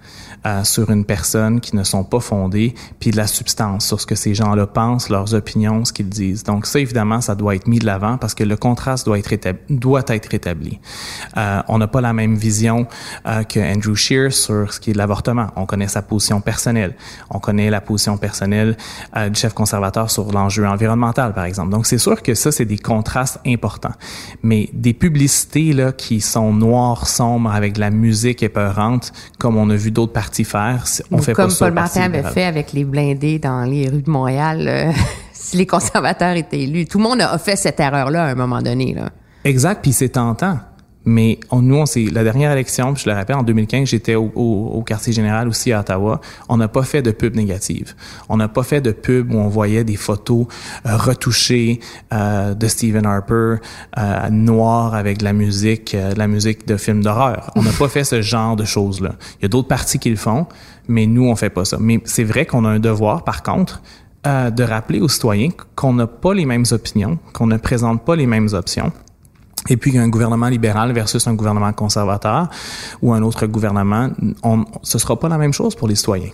euh, sur une personne qui ne sont pas fondées, puis de la substance sur ce que ces gens-là pensent, leurs opinions, ce qu'ils disent. Donc ça, évidemment, ça doit être mis de l'avant parce que le contraste doit être établi. Doit être établi. Euh, on n'a pas la même vision euh, que Andrew Scheer sur ce qui est l'avortement. On connaît sa position personnelle. On connaît la position personnelle euh, du chef conservateur sur l'enjeu environnemental, par exemple. Donc c'est sûr que ça, c'est des contrastes importants. Mais des publicités là qui sont noires, sombres, avec de la musique épeurante, comme on a vu d'autres faire. On fait comme pas Paul Martin avait fait avec les blindés dans les rues de Montréal, euh, si les conservateurs étaient élus. Tout le monde a fait cette erreur-là à un moment donné. Là. Exact, puis c'est tentant. Mais on, nous, on la dernière élection, puis je le rappelle, en 2015, j'étais au, au, quartier général aussi à Ottawa. On n'a pas fait de pub négative. On n'a pas fait de pub où on voyait des photos euh, retouchées euh, de Stephen Harper, euh, noir avec de la musique, euh, de la musique de films d'horreur. On n'a pas fait ce genre de choses-là. Il y a d'autres partis qui le font, mais nous, on fait pas ça. Mais c'est vrai qu'on a un devoir, par contre, euh, de rappeler aux citoyens qu'on n'a pas les mêmes opinions, qu'on ne présente pas les mêmes options et puis un gouvernement libéral versus un gouvernement conservateur ou un autre gouvernement, on, ce sera pas la même chose pour les citoyens.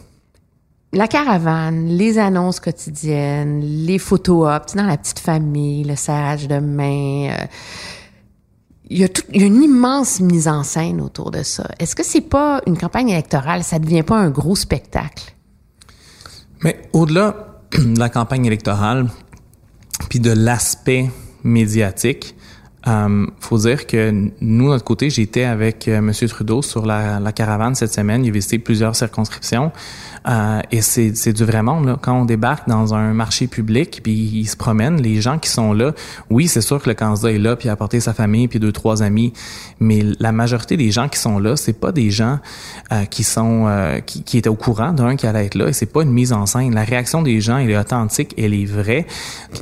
La caravane, les annonces quotidiennes, les photos op, dans la petite famille, le serrage de main. Euh, il y, a il y a une immense mise en scène autour de ça. Est-ce que c'est pas une campagne électorale, ça devient pas un gros spectacle? Mais au-delà de la campagne électorale, puis de l'aspect médiatique, euh, faut dire que nous, notre côté, j'étais avec euh, M. Trudeau sur la, la, caravane cette semaine. Il a visité plusieurs circonscriptions. Euh, et c'est du vrai monde. Là. Quand on débarque dans un marché public, puis il se promène, les gens qui sont là, oui, c'est sûr que le candidat est là, puis a apporté sa famille, puis deux, trois amis, mais la majorité des gens qui sont là, c'est pas des gens euh, qui sont euh, qui, qui, étaient au courant d'un qui allait être là, et c'est pas une mise en scène. La réaction des gens, elle est authentique, elle est vraie.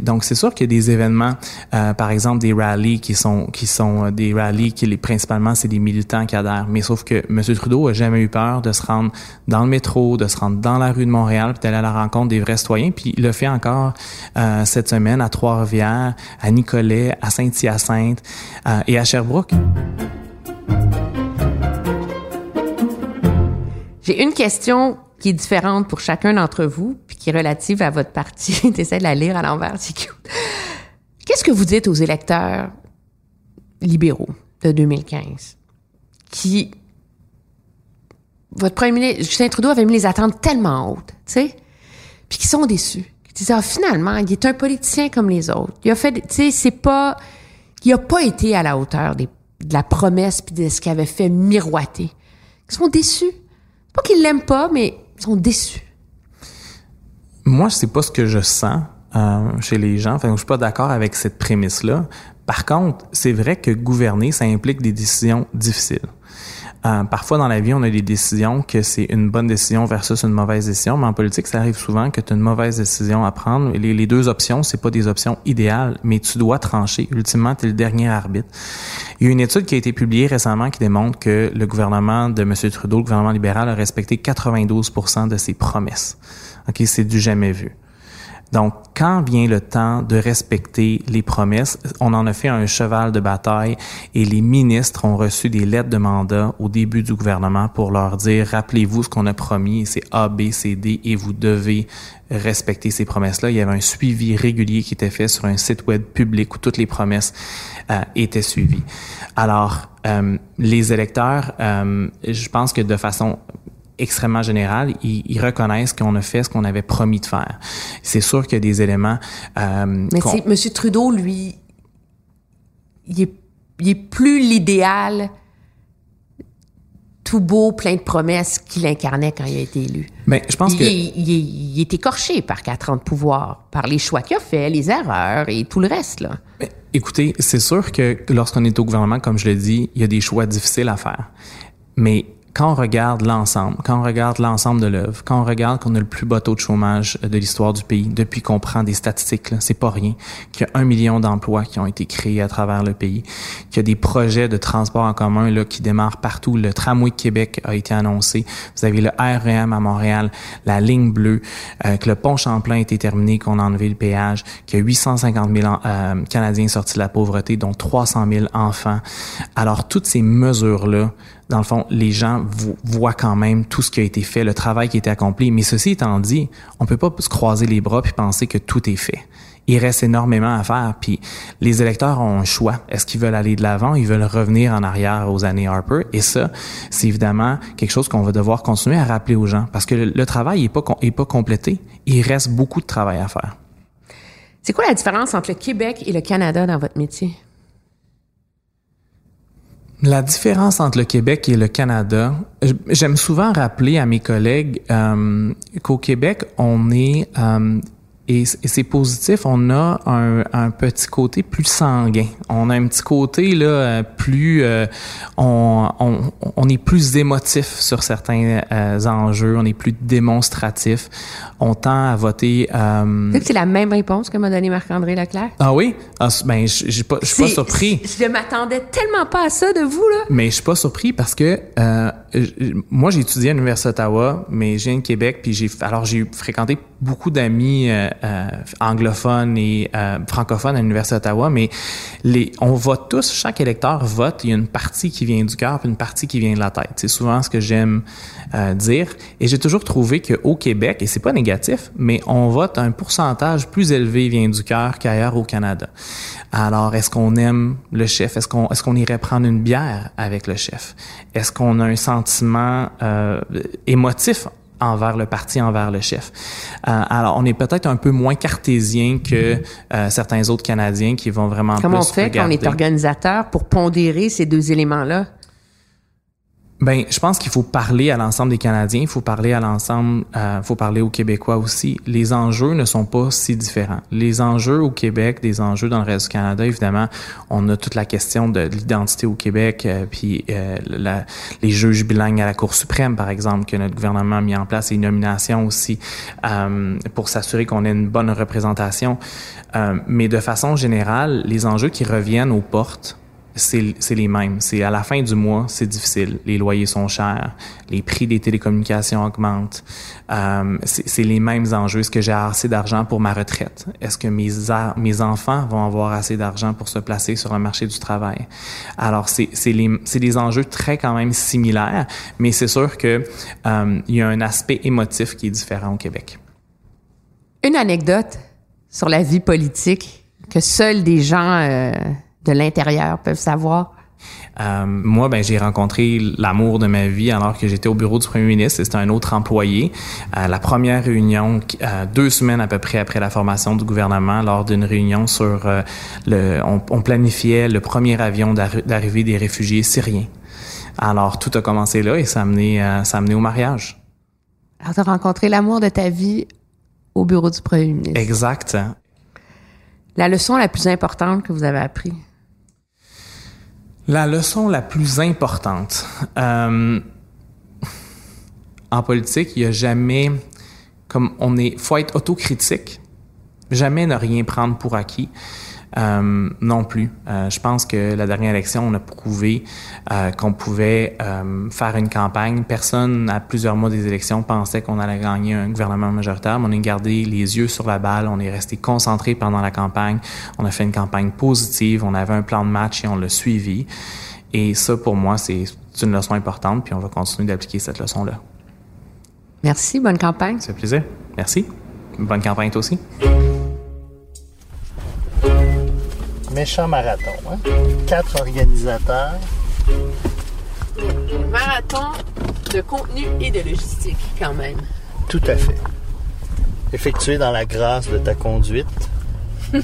Donc, c'est sûr qu'il y a des événements, par exemple des rallyes qui sont qui sont des rallyes qui les principalement c'est des militants qui adhèrent. Mais sauf que M. Trudeau a jamais eu peur de se rendre dans le métro, de se rendre dans la rue de Montréal, puis d'aller à la rencontre des vrais citoyens. Puis il le fait encore cette semaine à Trois-Rivières, à Nicolet, à Saint-Hyacinthe et à Sherbrooke. J'ai une question qui est différente pour chacun d'entre vous, puis qui est relative à votre parti. T'essaies de la lire à l'envers, c'est cute. Qu'est-ce que vous dites aux électeurs libéraux de 2015 qui votre premier ministre Justin Trudeau avait mis les attentes tellement hautes, tu sais, puis qui sont déçus. Qui disent ah, finalement, il est un politicien comme les autres. Il a fait, tu sais, c'est pas, il a pas été à la hauteur de la promesse puis de ce qu'il avait fait miroiter. Ils sont déçus. Pas qu'ils l'aiment pas, mais ils sont déçus. Moi, c'est pas ce que je sens euh, chez les gens. Enfin, je suis pas d'accord avec cette prémisse-là. Par contre, c'est vrai que gouverner, ça implique des décisions difficiles. Euh, parfois dans la vie, on a des décisions que c'est une bonne décision versus une mauvaise décision, mais en politique, ça arrive souvent que tu as une mauvaise décision à prendre. Les, les deux options, c'est pas des options idéales, mais tu dois trancher. Ultimement, tu es le dernier arbitre. Il y a une étude qui a été publiée récemment qui démontre que le gouvernement de M. Trudeau, le gouvernement libéral, a respecté 92% de ses promesses. OK, c'est du jamais vu. Donc, quand vient le temps de respecter les promesses, on en a fait un cheval de bataille et les ministres ont reçu des lettres de mandat au début du gouvernement pour leur dire, rappelez-vous ce qu'on a promis, c'est A, B, C, D et vous devez respecter ces promesses-là. Il y avait un suivi régulier qui était fait sur un site web public où toutes les promesses euh, étaient suivies. Alors, euh, les électeurs, euh, je pense que de façon extrêmement général, ils, ils reconnaissent qu'on a fait ce qu'on avait promis de faire. C'est sûr qu'il y a des éléments. Euh, Mais M. Trudeau, lui, il est, il est plus l'idéal tout beau, plein de promesses qu'il incarnait quand il a été élu. Mais je pense il, que il, il, est écorché par quatre ans de pouvoir, par les choix qu'il a fait, les erreurs et tout le reste là. Mais, écoutez, c'est sûr que lorsqu'on est au gouvernement, comme je l'ai dit, il y a des choix difficiles à faire. Mais quand on regarde l'ensemble, quand on regarde l'ensemble de l'œuvre, quand on regarde qu'on a le plus bas taux de chômage de l'histoire du pays depuis qu'on prend des statistiques, c'est pas rien, qu'il y a un million d'emplois qui ont été créés à travers le pays, qu'il y a des projets de transport en commun là, qui démarrent partout. Le tramway Québec a été annoncé. Vous avez le REM à Montréal, la ligne bleue, euh, que le pont Champlain a été terminé, qu'on a enlevé le péage, qu'il y a 850 000 euh, Canadiens sortis de la pauvreté, dont 300 000 enfants. Alors, toutes ces mesures-là dans le fond, les gens voient quand même tout ce qui a été fait, le travail qui a été accompli. Mais ceci étant dit, on peut pas se croiser les bras puis penser que tout est fait. Il reste énormément à faire. Puis les électeurs ont un choix. Est-ce qu'ils veulent aller de l'avant? Ils veulent revenir en arrière aux années Harper? Et ça, c'est évidemment quelque chose qu'on va devoir continuer à rappeler aux gens parce que le, travail est pas, pas complété. Il reste beaucoup de travail à faire. C'est quoi la différence entre le Québec et le Canada dans votre métier? La différence entre le Québec et le Canada, j'aime souvent rappeler à mes collègues euh, qu'au Québec, on est euh, et, c'est positif. On a un, un, petit côté plus sanguin. On a un petit côté là euh, plus, euh, on, on, on, est plus émotif sur certains euh, enjeux. On est plus démonstratif. On tend à voter. Euh... C'est la même réponse que m'a donné Marc-André Leclerc. Ah oui, ah, ben je suis pas, je suis pas surpris. Je m'attendais tellement pas à ça de vous là. Mais je suis pas surpris parce que moi j'ai étudié à l'université d'Ottawa, mais j'ai viens de Québec puis j'ai alors j'ai fréquenté beaucoup d'amis euh, anglophones et euh, francophones à l'Université d'Ottawa, mais les, on vote tous, chaque électeur vote, il y a une partie qui vient du cœur puis une partie qui vient de la tête. C'est souvent ce que j'aime euh, dire. Et j'ai toujours trouvé qu'au Québec, et c'est pas négatif, mais on vote un pourcentage plus élevé vient du cœur qu'ailleurs au Canada. Alors, est-ce qu'on aime le chef? Est-ce qu'on est-ce qu'on irait prendre une bière avec le chef? Est-ce qu'on a un sentiment euh, émotif envers le parti, envers le chef. Euh, alors, on est peut-être un peu moins cartésien que euh, certains autres Canadiens qui vont vraiment Comment on fait quand on est organisateur pour pondérer ces deux éléments-là? Ben, je pense qu'il faut parler à l'ensemble des Canadiens, il faut parler à l'ensemble, euh, faut parler aux Québécois aussi. Les enjeux ne sont pas si différents. Les enjeux au Québec, des enjeux dans le reste du Canada, évidemment, on a toute la question de l'identité au Québec, euh, puis euh, la, les juges bilingues à la Cour suprême, par exemple, que notre gouvernement a mis en place, et une nomination aussi euh, pour s'assurer qu'on ait une bonne représentation. Euh, mais de façon générale, les enjeux qui reviennent aux portes c'est les mêmes. C'est à la fin du mois, c'est difficile. Les loyers sont chers, les prix des télécommunications augmentent. Euh, c'est les mêmes enjeux. Est-ce que j'ai assez d'argent pour ma retraite? Est-ce que mes mes enfants vont avoir assez d'argent pour se placer sur le marché du travail? Alors c'est des enjeux très quand même similaires, mais c'est sûr que euh, il y a un aspect émotif qui est différent au Québec. Une anecdote sur la vie politique que seuls des gens euh de l'intérieur peuvent savoir? Euh, moi, ben, j'ai rencontré l'amour de ma vie alors que j'étais au bureau du premier ministre. C'était un autre employé. À la première réunion, euh, deux semaines à peu près après la formation du gouvernement, lors d'une réunion sur euh, le, on, on, planifiait le premier avion d'arrivée des réfugiés syriens. Alors tout a commencé là et ça a amené, ça a amené au mariage. Alors, tu as rencontré l'amour de ta vie au bureau du premier ministre. Exact. La leçon la plus importante que vous avez apprise? La leçon la plus importante. Euh, en politique, il n'y a jamais, comme on est, faut être autocritique, jamais ne rien prendre pour acquis. Euh, non plus. Euh, je pense que la dernière élection, on a prouvé euh, qu'on pouvait euh, faire une campagne. Personne, à plusieurs mois des élections, pensait qu'on allait gagner un gouvernement majoritaire. Mais on a gardé les yeux sur la balle. On est resté concentré pendant la campagne. On a fait une campagne positive. On avait un plan de match et on l'a suivi. Et ça, pour moi, c'est une leçon importante. Puis on va continuer d'appliquer cette leçon-là. Merci. Bonne campagne. C'est un plaisir. Merci. Bonne campagne toi aussi méchant marathon. Hein? Quatre organisateurs. Marathon de contenu et de logistique, quand même. Tout à fait. Effectué dans la grâce de ta conduite.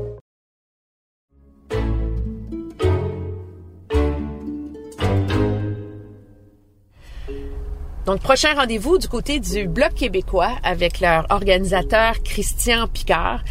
Donc, prochain rendez-vous du côté du Bloc québécois avec leur organisateur Christian Picard.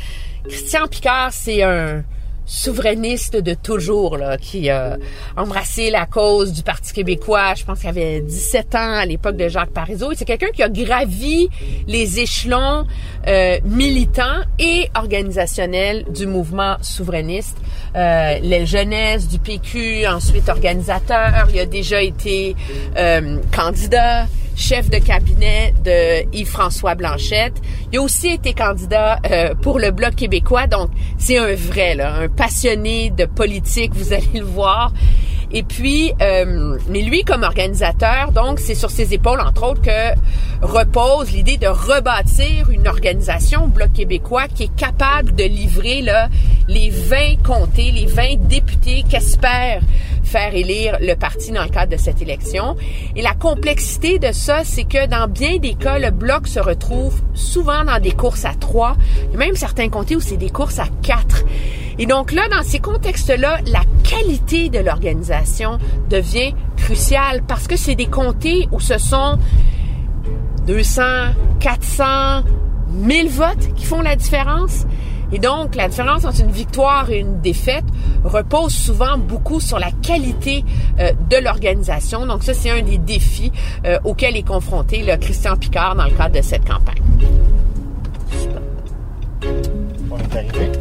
Christian Picard, c'est un souverainiste de toujours, là, qui a embrassé la cause du Parti québécois. Je pense qu'il avait 17 ans à l'époque de Jacques Parizeau. C'est quelqu'un qui a gravi les échelons euh, militants et organisationnels du mouvement souverainiste. Euh, les jeunesses du PQ, ensuite organisateur. Il a déjà été euh, candidat chef de cabinet de Yves-François Blanchette. Il a aussi été candidat euh, pour le Bloc québécois, donc c'est un vrai, là, passionné de politique, vous allez le voir. Et puis, euh, mais lui, comme organisateur, donc, c'est sur ses épaules, entre autres, que repose l'idée de rebâtir une organisation, Bloc québécois, qui est capable de livrer là, les 20 comtés, les 20 députés qu'espère faire élire le parti dans le cadre de cette élection. Et la complexité de ça, c'est que dans bien des cas, le Bloc se retrouve souvent dans des courses à trois. Même certains comtés où c'est des courses à quatre. Et donc là, dans ces contextes-là, la qualité de l'organisation devient cruciale parce que c'est des comtés où ce sont 200, 400, 1000 votes qui font la différence. Et donc, la différence entre une victoire et une défaite repose souvent beaucoup sur la qualité euh, de l'organisation. Donc, ça, c'est un des défis euh, auxquels est confronté le Christian Picard dans le cadre de cette campagne. On est arrivé?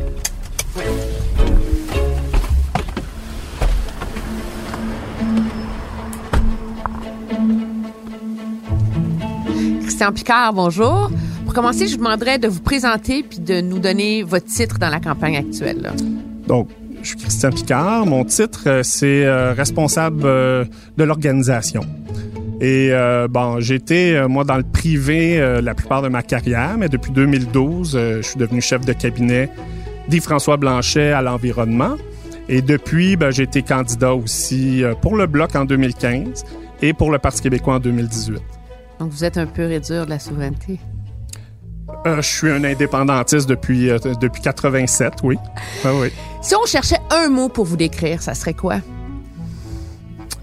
Christian Picard, bonjour. Pour commencer, je vous demanderais de vous présenter puis de nous donner votre titre dans la campagne actuelle. Donc, je suis Christian Picard. Mon titre, euh, c'est euh, responsable euh, de l'organisation. Et euh, bon, j'étais, moi, dans le privé la plupart de ma carrière, mais depuis 2012, euh, je suis devenu chef de cabinet d'Yves-François Blanchet à l'environnement. Et depuis, ben, j'ai été candidat aussi pour le Bloc en 2015 et pour le Parti québécois en 2018. Donc, vous êtes un peu réduire de la souveraineté. Euh, je suis un indépendantiste depuis, euh, depuis 87, oui. Ah oui. Si on cherchait un mot pour vous décrire, ça serait quoi?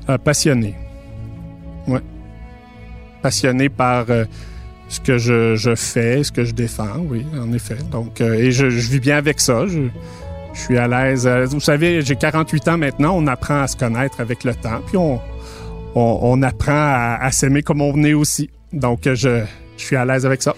Euh, passionné. Ouais. Passionné par ce que je, je fais, ce que je défends, oui, en effet. Donc, et je, je vis bien avec ça. Je, je suis à l'aise. Vous savez, j'ai 48 ans maintenant. On apprend à se connaître avec le temps, puis on, on, on apprend à, à s'aimer comme on venait aussi. Donc, euh, je, je suis à l'aise avec ça.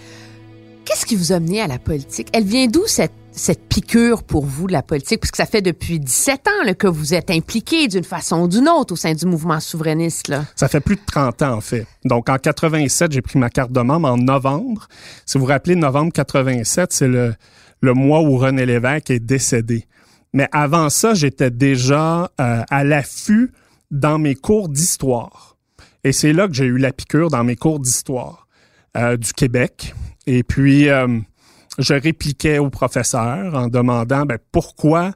Qu'est-ce qui vous a mené à la politique? Elle vient d'où cette, cette piqûre pour vous de la politique? Puisque ça fait depuis 17 ans là, que vous êtes impliqué d'une façon ou d'une autre au sein du mouvement souverainiste. Là. Ça fait plus de 30 ans, en fait. Donc, en 87, j'ai pris ma carte de membre en novembre. Si vous vous rappelez, novembre 87, c'est le, le mois où René Lévesque est décédé. Mais avant ça, j'étais déjà euh, à l'affût dans mes cours d'histoire. Et c'est là que j'ai eu la piqûre dans mes cours d'histoire euh, du Québec. Et puis, euh, je répliquais au professeur en demandant ben, pourquoi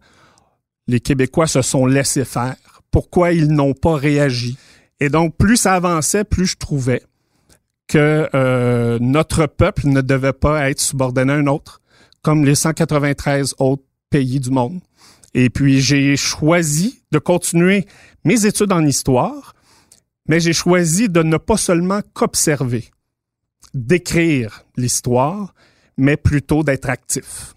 les Québécois se sont laissés faire, pourquoi ils n'ont pas réagi? Et donc, plus ça avançait, plus je trouvais que euh, notre peuple ne devait pas être subordonné à un autre, comme les 193 autres pays du monde. Et puis, j'ai choisi de continuer mes études en histoire, mais j'ai choisi de ne pas seulement qu'observer, d'écrire l'histoire, mais plutôt d'être actif.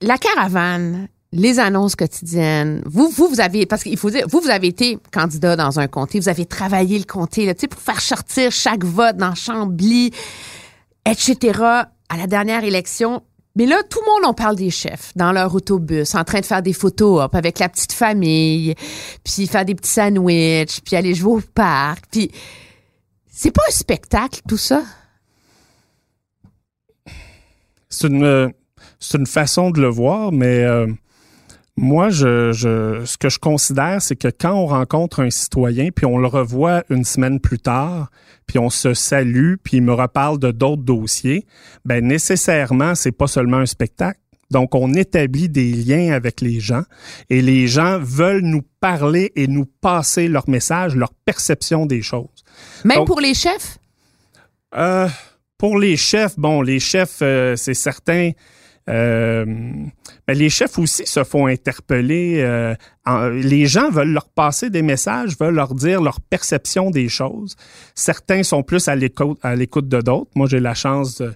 La caravane, les annonces quotidiennes, vous, vous, vous avez, parce qu'il faut dire, vous, vous avez été candidat dans un comté, vous avez travaillé le comté, là, pour faire sortir chaque vote dans Chambly, etc. À la dernière élection, mais là, tout le monde, on parle des chefs dans leur autobus, en train de faire des photos avec la petite famille, puis faire des petits sandwichs, puis aller jouer au parc, puis c'est pas un spectacle, tout ça? C'est une, euh, une façon de le voir, mais euh, moi, je, je, ce que je considère, c'est que quand on rencontre un citoyen, puis on le revoit une semaine plus tard, puis on se salue, puis il me reparle de d'autres dossiers, ben nécessairement, c'est pas seulement un spectacle. Donc, on établit des liens avec les gens et les gens veulent nous parler et nous passer leur message, leur perception des choses. Même Donc- pour les chefs? Euh, pour les chefs, bon, les chefs, euh, c'est certain. Euh, ben, les chefs aussi se font interpeller. euh, les gens veulent leur passer des messages, veulent leur dire leur perception des choses. Certains sont plus à l'écoute, à l'écoute de d'autres. Moi, j'ai la chance de,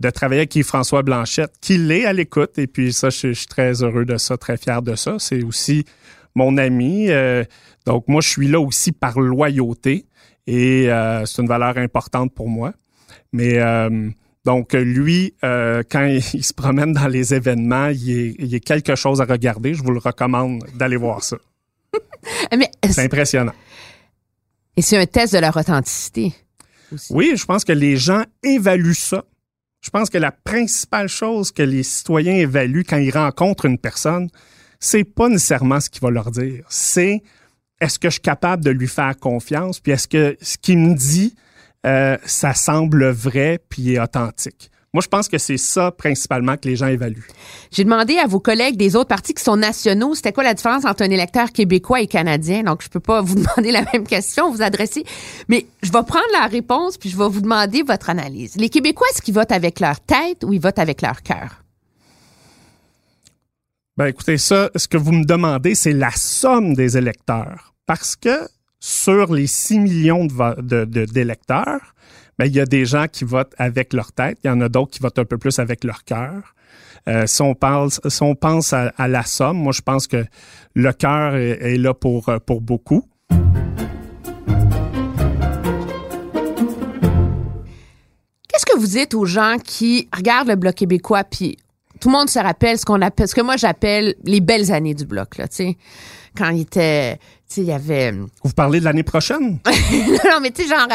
de travailler avec Yves-François Blanchette, qui l'est à l'écoute. Et puis ça, je, suis très heureux de ça, très fier de ça. C'est aussi mon ami. euh, donc, moi, je suis là aussi par loyauté. Et c'est une valeur importante pour moi. Mais donc, lui, euh, quand il, se promène dans les événements, il il est quelque chose à regarder. Je vous le recommande d'aller voir ça. C'est impressionnant. et c'est un test de leur authenticité. aussi. Oui, je pense que les gens évaluent ça. Je pense que la principale chose que les citoyens évaluent quand ils rencontrent une personne, c'est pas nécessairement ce qu'il va leur dire. C'est est-ce que je suis capable de lui faire confiance, puis est-ce que ce qu'il me dit, euh, ça semble vrai puis authentique. Moi, je pense que c'est ça principalement que les gens évaluent. J'ai demandé à vos collègues des autres partis qui sont nationaux, c'était quoi la différence entre un électeur québécois et canadien? Donc, je peux pas vous demander la même question, vous adresser. Mais je vais prendre la réponse puis je vais vous demander votre analyse. Les Québécois, est-ce qu'ils votent avec leur tête ou ils votent avec leur cœur? Ben écoutez, ça, ce que vous me demandez, c'est la somme des électeurs. Parce que sur les 6 millions de vo- de- d'électeurs, ben, il y a des gens qui votent avec leur tête, il y en a d'autres qui votent un peu plus avec leur cœur. Euh, si, on pense à, la somme, moi je pense que le cœur est, est là pour, euh, pour beaucoup. Qu'est-ce que vous dites aux gens qui regardent le Bloc québécois puis tout le monde se rappelle ce que moi j'appelle les belles années du bloc. Quand il était, tu sais, il y avait... Vous parlez de l'année prochaine? non, mais tu sais, genre,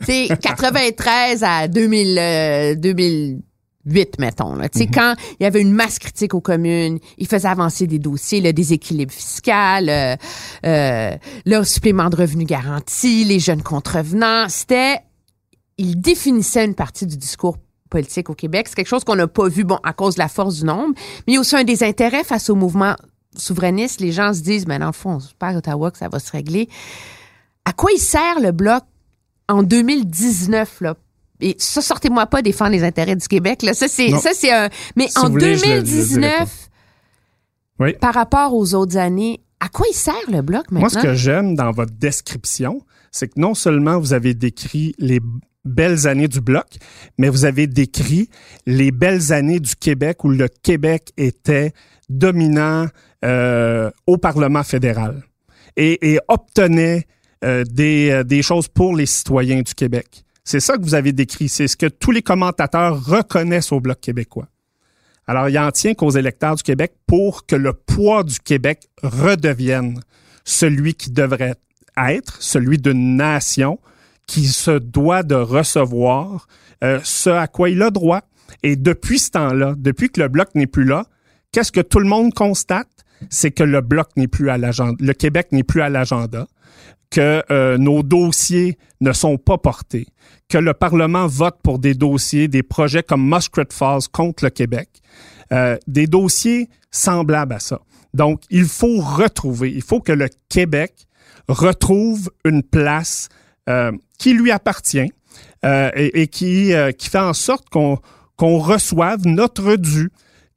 tu sais, 93 à 2000, euh, 2008, mettons. Tu sais, quand il y avait une masse critique aux communes, il faisait avancer des dossiers, le déséquilibre fiscal, euh, euh, le supplément de revenus garanti, les jeunes contrevenants. C'était, il définissait une partie du discours politique au Québec. C'est quelque chose qu'on n'a pas vu, bon, à cause de la force du nombre, mais il y a aussi un des intérêts face au mouvement souverainiste. Les gens se disent, mais dans le fond, c'est pas à Ottawa que ça va se régler. À quoi il sert le bloc en 2019, là? Et ça, sortez-moi pas défendre les intérêts du Québec, là. Ça, c'est, ça, c'est un, mais Si en vous voulez, je le- je le dirai 2019, Oui. par rapport aux autres années, à quoi il sert le bloc maintenant? Moi, ce que j'aime dans votre description, c'est que non seulement vous avez décrit les belles années du bloc, mais vous avez décrit les belles années du Québec où le Québec était dominant euh, au Parlement fédéral et, obtenait euh, des, euh, des choses pour les citoyens du Québec. C'est ça que vous avez décrit. C'est ce que tous les commentateurs reconnaissent au Bloc québécois. Alors, il en tient qu'aux électeurs du Québec pour que le poids du Québec redevienne celui qui devrait être, celui d'une nation qui se doit de recevoir ce à quoi il a droit. Et depuis ce temps-là, depuis que le bloc n'est plus là, qu'est-ce que tout le monde constate? C'est que le bloc n'est plus à l'agenda, le Québec n'est plus à l'agenda, que euh, nos dossiers ne sont pas portés, que le Parlement vote pour des dossiers, des projets comme Muskrat Falls contre le Québec, euh, des dossiers semblables à ça. Donc, il faut retrouver, il faut que le Québec retrouve une place euh, qui lui appartient et, qui, fait en sorte qu'on qu'on reçoive notre dû.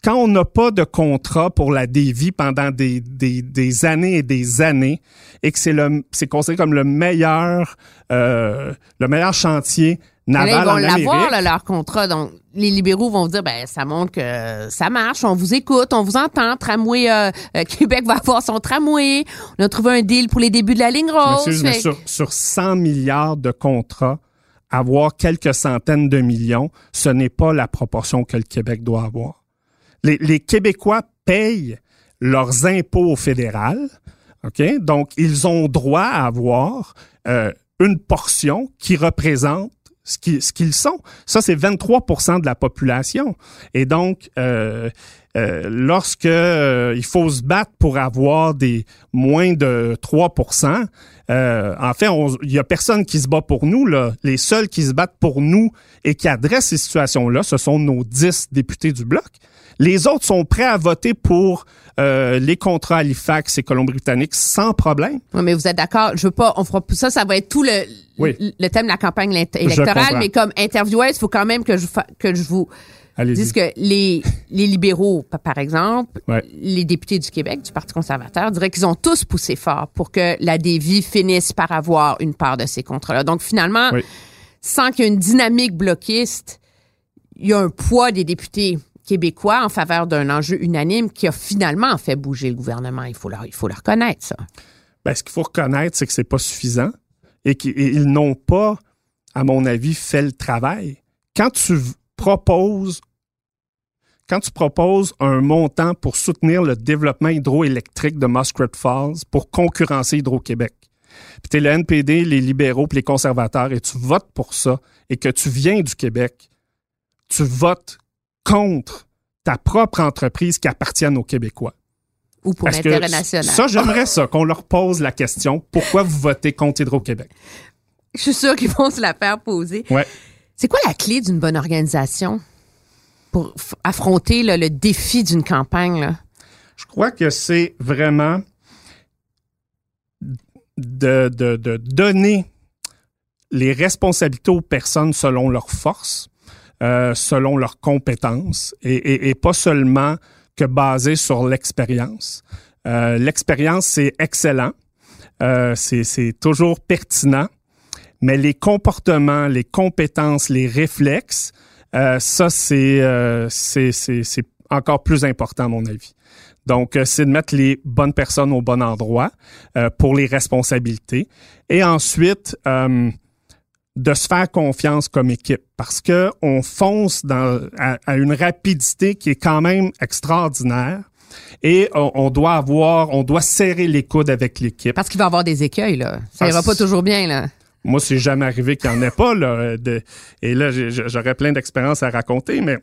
Quand on n'a pas de contrat pour la dévie pendant des, des, des années et des années et que c'est le c'est considéré comme le meilleur euh, le meilleur chantier Mais là, naval ils vont en l'avoir, leur contrat. Donc, les libéraux vont dire, ben, ça montre que ça marche, on vous écoute, on vous entend. Tramway, euh, euh, Québec va avoir son tramway. On a trouvé un deal pour les débuts de la ligne rose. mais sur, sur 100 milliards de contrats, avoir quelques centaines de millions, ce n'est pas la proportion que le Québec doit avoir. Les, Québécois payent leurs impôts au fédéral? Donc, ils ont droit à avoir euh, une portion qui représente ce qu'ils sont. Ça, c'est 23% de la population. Et donc, euh, euh, lorsque euh, il faut se battre pour avoir des moins de 3% euh, en fait, il y a personne qui se bat pour nous. Là. Les seuls qui se battent pour nous et qui adressent ces situations-là, ce sont nos 10 députés du Bloc. Les autres sont prêts à voter pour euh, les contrats Halifax et Colombie-Britannique sans problème. Ouais, mais vous êtes d'accord, je veux pas, on fera ça, ça va être tout le, Oui. le, thème de la campagne électorale, mais comme intervieweuse, il faut quand même que je, que je vous Allez-y. dise que les, les libéraux, pa- par exemple, Ouais. les députés du Québec, du Parti conservateur, diraient qu'ils ont tous poussé fort pour que la dévie finisse par avoir une part de ces contrats-là. Donc, finalement, Oui. sans qu'il y ait une dynamique bloquiste, il y a un poids des députés québécois en faveur d'un enjeu unanime qui a finalement fait bouger le gouvernement. Il faut le, il faut le reconnaître, ça. Ben, ce qu'il faut reconnaître, c'est que c'est pas suffisant et qu'ils n'ont pas, à mon avis, fait le travail. Quand tu proposes quand tu proposes un montant pour soutenir le développement hydroélectrique de Muskrat Falls pour concurrencer Hydro-Québec, puis tu es le NPD, les libéraux puis les conservateurs et tu votes pour ça et que tu viens du Québec, tu votes contre ta propre entreprise qui appartienne aux Québécois. Ou pour l'intérêt national. Ça, j'aimerais ça, qu'on leur pose la question pourquoi vous votez contre Hydro-Québec? Je suis sûre qu'ils vont se la faire poser. Ouais. C'est quoi la clé d'une bonne organisation? Pour affronter le défi d'une campagne? Je crois que c'est vraiment de, donner les responsabilités aux personnes selon leurs forces, euh, selon leurs compétences, et, pas seulement que basé sur l'expérience. Euh, l'expérience, c'est excellent, euh, c'est toujours pertinent, mais les comportements, les compétences, les réflexes, ça, c'est euh, c'est- c'est- c'est encore plus important, à mon avis. Donc, euh, c'est de mettre les bonnes personnes au bon endroit euh, pour les responsabilités. Et ensuite, euh, de se faire confiance comme équipe parce que on fonce dans, à, une rapidité qui est quand même extraordinaire et on, doit avoir, on doit serrer les coudes avec l'équipe. Parce qu'il va y avoir des écueils là, ça ira pas toujours bien là. Moi, c'est jamais arrivé qu'il n'y en ait pas là. et là, j'aurais plein d'expériences à raconter, mais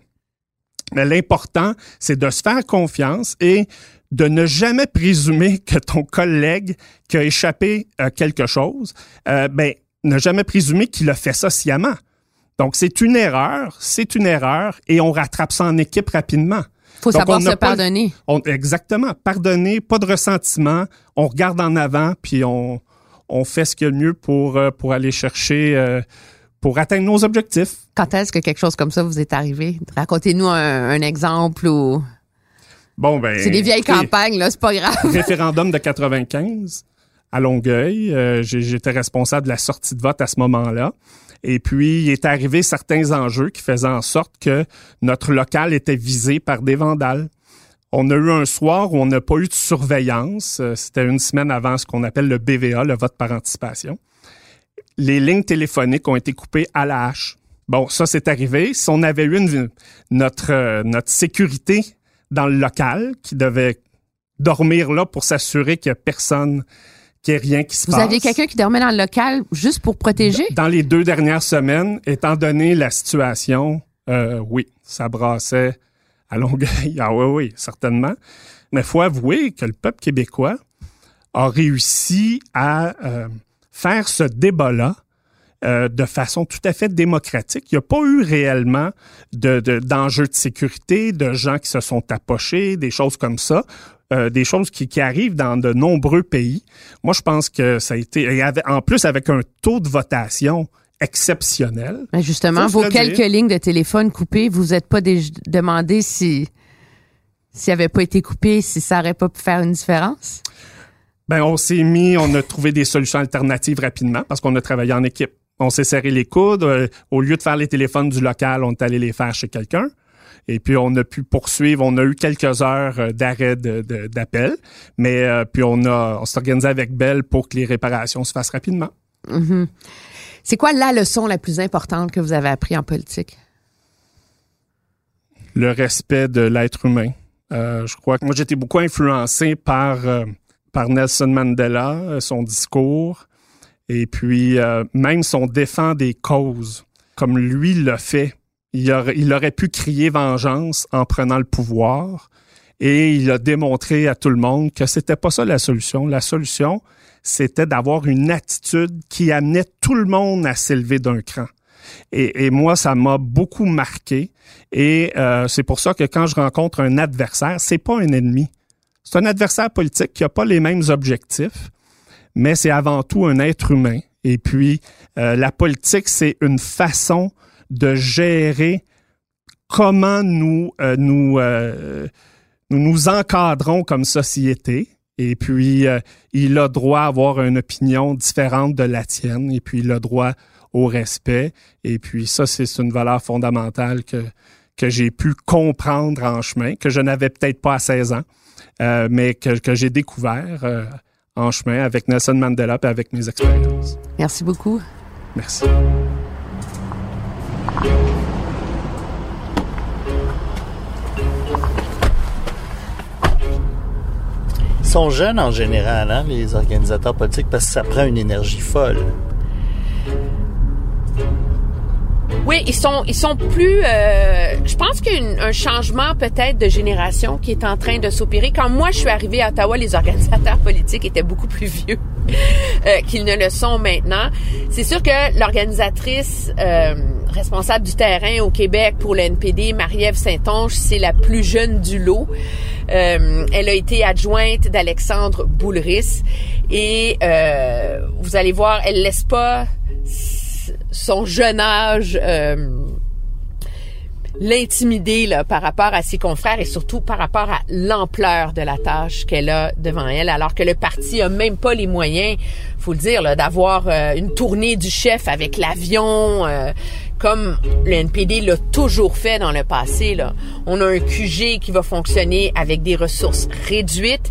mais l'important, c'est de se faire confiance et de ne jamais présumer que ton collègue qui a échappé à quelque chose, euh, ben, ne jamais présumer qu'il a fait ça sciemment. Donc, c'est une erreur, c'est une erreur, et on rattrape ça en équipe rapidement. faut savoir se pardonner. exactement. Pardonner, pas de ressentiment. On regarde en avant, puis on, on fait ce qu'il y a de mieux pour, euh, pour aller chercher, euh, pour atteindre nos objectifs. Quand est-ce que quelque chose comme ça vous est arrivé? Racontez-nous un, exemple ou... Bon, ben. C'est des vieilles campagnes, là, c'est pas grave. référendum de 95 à Longueuil. Euh, j'étais responsable de la sortie de vote à ce moment-là. Et puis, il est arrivé certains enjeux qui faisaient en sorte que notre local était visé par des vandales. On a eu un soir où on n'a pas eu de surveillance. Euh, c'était une semaine avant ce qu'on appelle le BVA, le vote par anticipation. Les lignes téléphoniques ont été coupées à la hache. Bon, ça, c'est arrivé. Si on avait eu une, notre, euh, notre sécurité dans le local qui devait dormir là pour s'assurer qu'il n'y a personne qu'il n'y ait rien qui se passe. Vous aviez quelqu'un qui dormait dans le local juste pour protéger? Dans les deux dernières semaines, étant donné la situation, euh, oui, ça brassait à Longueuil. Ah oui, oui, certainement. Mais il faut avouer que le peuple québécois a réussi à euh, faire ce débat-là euh, de façon tout à fait démocratique. Il n'y a pas eu réellement de, d'enjeux de, sécurité, de gens qui se sont approchés, des choses comme ça. Euh, des choses qui, arrivent dans de nombreux pays. Moi, je pense que ça a été, en plus avec un taux de votation exceptionnel. Mais justement, vos quelques lignes de téléphone coupées, vous n'êtes pas demandé si s'il n'avait pas été coupé, si ça n'aurait pas pu faire une différence? Ben, on s'est mis, on a trouvé des solutions alternatives rapidement parce qu'on a travaillé en équipe. On s'est serré les coudes. Euh, au lieu de faire les téléphones du local, on est allé les faire chez quelqu'un. Et puis, on a pu poursuivre. On a eu quelques heures euh, d'arrêt d'appel. mais euh, puis, on, a, on s'est organisé avec Bell pour que les réparations se fassent rapidement. Mm-hmm. C'est quoi la leçon la plus importante que vous avez appris en politique? Le respect de l'être humain. je crois que moi, j'étais beaucoup influencé par, par Nelson Mandela, son discours. Et puis, euh, même son défend des causes, comme lui l'a fait, il aurait, il aurait pu crier vengeance en prenant le pouvoir. Et il a démontré à tout le monde que c'était pas ça la solution. La solution, c'était d'avoir une attitude qui amenait tout le monde à s'élever d'un cran. Et, moi, ça m'a beaucoup marqué. Et euh, c'est pour ça que quand je rencontre un adversaire, c'est pas un ennemi. C'est un adversaire politique qui a pas les mêmes objectifs, mais c'est avant tout un être humain. Et puis, euh, la politique, c'est une façon de gérer comment nous nous, euh, nous nous encadrons comme société. Et puis, il a droit à avoir une opinion différente de la tienne. Et puis, il a droit au respect. Et puis, ça, c'est une valeur fondamentale que, que j'ai pu comprendre en chemin, que je n'avais peut-être pas à 16 ans, mais que, que j'ai découvert en chemin avec Nelson Mandela et avec mes expériences. Merci beaucoup. Merci. Jeunes en général, hein, les organisateurs politiques, parce que ça prend une énergie folle. Oui, ils sont ils sont plus. Euh, je pense qu'il y a un changement peut-être de génération qui est en train de s'opérer. Quand moi je suis arrivée à Ottawa, les organisateurs politiques étaient beaucoup plus vieux euh, qu'ils ne le sont maintenant. C'est sûr que l'organisatrice euh, responsable du terrain au Québec pour le NPD, Marie-Ève Saint-Onge, c'est la plus jeune du lot. Euh, elle a été adjointe d'Alexandre Boulris et euh, vous allez voir, elle laisse pas son jeune âge euh, l'intimider par rapport à ses confrères et surtout par rapport à l'ampleur de la tâche qu'elle a devant elle, alors que le parti a même pas les moyens, faut le dire, d'avoir euh, une tournée du chef avec l'avion, euh, comme le NPD l'a toujours fait dans le passé. Là. On a un QG qui va fonctionner avec des ressources réduites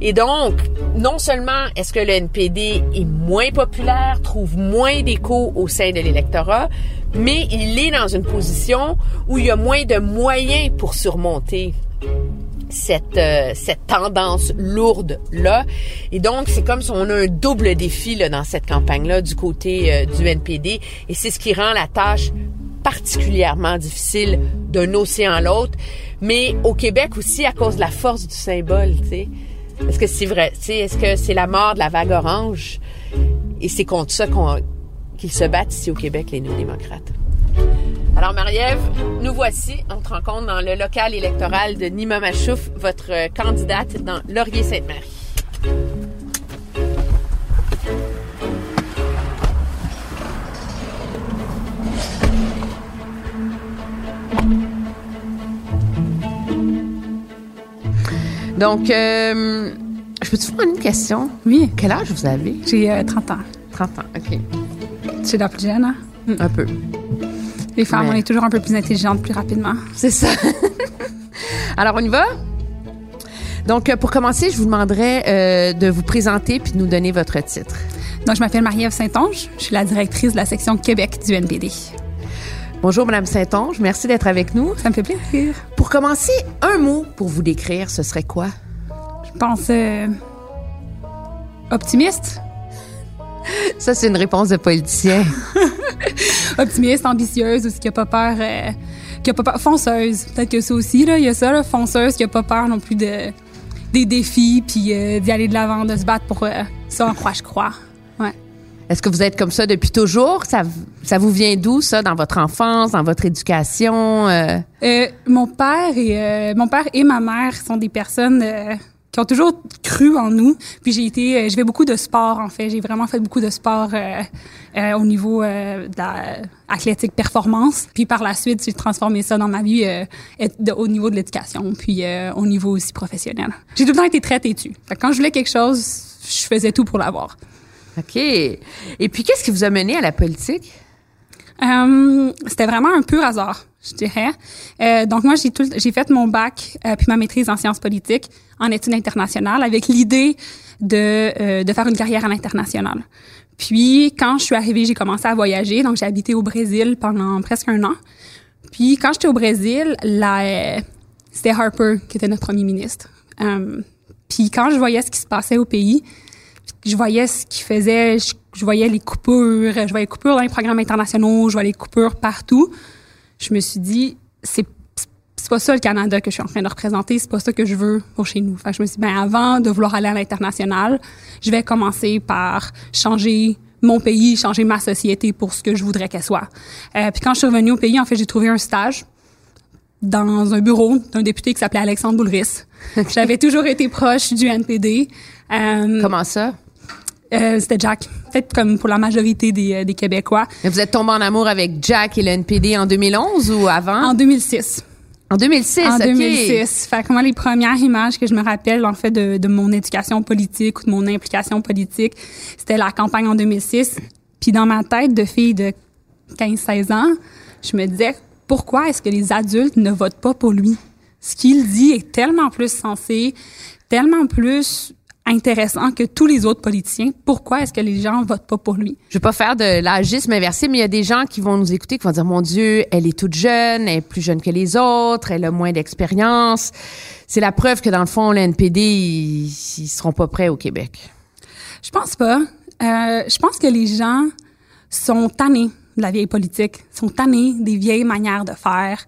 Et donc, non seulement est-ce que le NPD est moins populaire, trouve moins d'écho au sein de l'électorat, mais il est dans une position où il y a moins de moyens pour surmonter cette euh, cette tendance lourde là et donc c'est comme si on a un double défi là, dans cette campagne là du côté euh, du NPD et c'est ce qui rend la tâche particulièrement difficile d'un océan à l'autre. Mais au Québec aussi à cause de la force du symbole tu sais. Est-ce que c'est vrai? Tu sais est-ce que c'est la mort de la vague orange? Et c'est contre ça qu'ils se battent ici au Québec les néo-démocrates alors, Marie-Ève, nous voici. On te rencontre dans le local électoral de Nima Machouf, votre candidate dans Laurier-Sainte-Marie. Donc, euh, je peux te faire une question? Oui. Quel âge vous avez? J'ai euh, 30 ans. 30 ans, OK. C'est la plus jeune, hein? Un peu. Les femmes, Mais- on est toujours un peu plus intelligentes plus rapidement. C'est ça. Alors, on y va? Donc, euh, pour commencer, je vous demanderais euh, de vous présenter puis de nous donner votre titre. Donc, je m'appelle Marie-Ève Saint-Onge. Je suis la directrice de la section Québec du NPD. Bonjour, Madame Saint-Onge. Merci d'être avec nous. Ça me fait plaisir. Pour commencer, un mot pour vous décrire, ce serait quoi? Je pense euh, optimiste. Ça, c'est une réponse de politicien. Optimiste, ambitieuse, aussi qui a pas peur... euh, qui a pas peur... Fonceuse. Peut-être que ça aussi, là, il y a ça, là, fonceuse, qui a pas peur non plus de des défis, puis euh, d'y aller de l'avant, de se battre pour euh, ça, en croit, je crois. Ouais. Est-ce que vous êtes comme ça depuis toujours? Ça, ça vous vient d'où, ça, dans votre enfance, dans votre éducation? euh? Mon père et euh, mon père et ma mère sont des personnes qui ont toujours cru en nous. Puis j'ai été, euh, je fais beaucoup de sport en fait. J'ai vraiment fait beaucoup de sport euh, euh, au niveau euh, de la athlétique performance. Puis par la suite, j'ai transformé ça dans ma vie euh, de- au niveau de l'éducation, puis euh, au niveau aussi professionnel. J'ai tout le temps été très têtue. Fait que quand je voulais quelque chose, je faisais tout pour l'avoir. OK. Et puis, qu'est-ce qui vous a mené à la politique? Euh, c'était vraiment un pur hasard, je dirais. Euh, donc moi, j'ai tout, j'ai fait mon bac euh, puis ma maîtrise en sciences politiques en études internationales avec l'idée de euh, de faire une carrière à l'international. Puis quand je suis arrivée, j'ai commencé à voyager. Donc j'ai habité au Brésil pendant presque un an. Puis quand j'étais au Brésil, euh, c'était Harper qui était notre premier ministre. Euh, puis quand je voyais ce qui se passait au pays, je voyais ce qu'il faisait, je, je voyais les coupures, je voyais les coupures dans les programmes internationaux, je voyais les coupures partout. Je me suis dit, c'est c'est pas ça le Canada que je suis en train de représenter, c'est pas ça que je veux pour chez nous. Fait que je me suis dit, ben avant de vouloir aller à l'international, je vais commencer par changer mon pays, changer ma société pour ce que je voudrais qu'elle soit. Euh, puis quand je suis revenue au pays, en fait, j'ai trouvé un stage dans un bureau d'un député qui s'appelait Alexandre Boulris. J'avais toujours été proche du NPD. Euh, Comment ça? euh, c'était Jack. Peut-être comme pour la majorité des, euh, des Québécois. Mais Vous êtes tombé en amour avec Jack et le NPD en 2011 ou avant? En 2006. En 2006, en OK. 2006. Fait que moi, les premières images que je me rappelle, en fait, de, de mon éducation politique ou de mon implication politique, c'était la campagne en 2006. Puis dans ma tête de fille de 15-16 ans, je me disais, pourquoi est-ce que les adultes ne votent pas pour lui? Ce qu'il dit est tellement plus sensé, tellement plus intéressant que tous les autres politiciens. Pourquoi est-ce que les gens votent pas pour lui? Je vais pas faire de l'agisme inversé, mais il y a des gens qui vont nous écouter, qui vont dire, mon Dieu, elle est toute jeune, elle est plus jeune que les autres, elle a moins d'expérience. C'est la preuve que dans le fond, le NPD, ils, ils seront pas prêts au Québec. Je pense pas. Euh, je pense que les gens sont tannés de la vieille politique, sont tannés des vieilles manières de faire,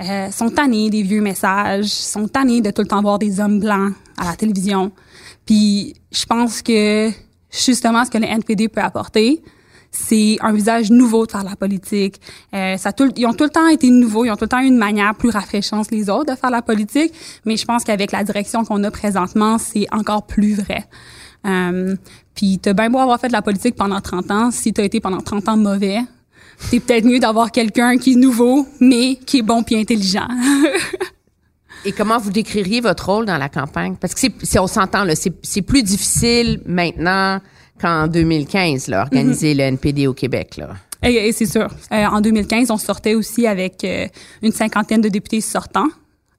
euh, sont tannés des vieux messages, sont tannés de tout le temps voir des hommes blancs à la télévision. Puis je pense que justement ce que le NPD peut apporter, c'est un visage nouveau de faire la politique. Euh, ça tout, ils ont tout le temps été nouveaux, ils ont tout le temps eu une manière plus rafraîchissante que les autres de faire la politique, mais je pense qu'avec la direction qu'on a présentement, c'est encore plus vrai. Euh, puis t'as bien beau avoir fait de la politique pendant 30 ans, si t'as été pendant 30 ans mauvais, c'est peut-être mieux d'avoir quelqu'un qui est nouveau, mais qui est bon puis intelligent. Et comment vous décririez votre rôle dans la campagne? Parce que si on s'entend, c'est, plus difficile maintenant qu'en 2015, là, organiser le NPD au Québec, là. Et c'est sûr. Euh, en 2015, on sortait aussi avec euh, une cinquantaine de députés sortants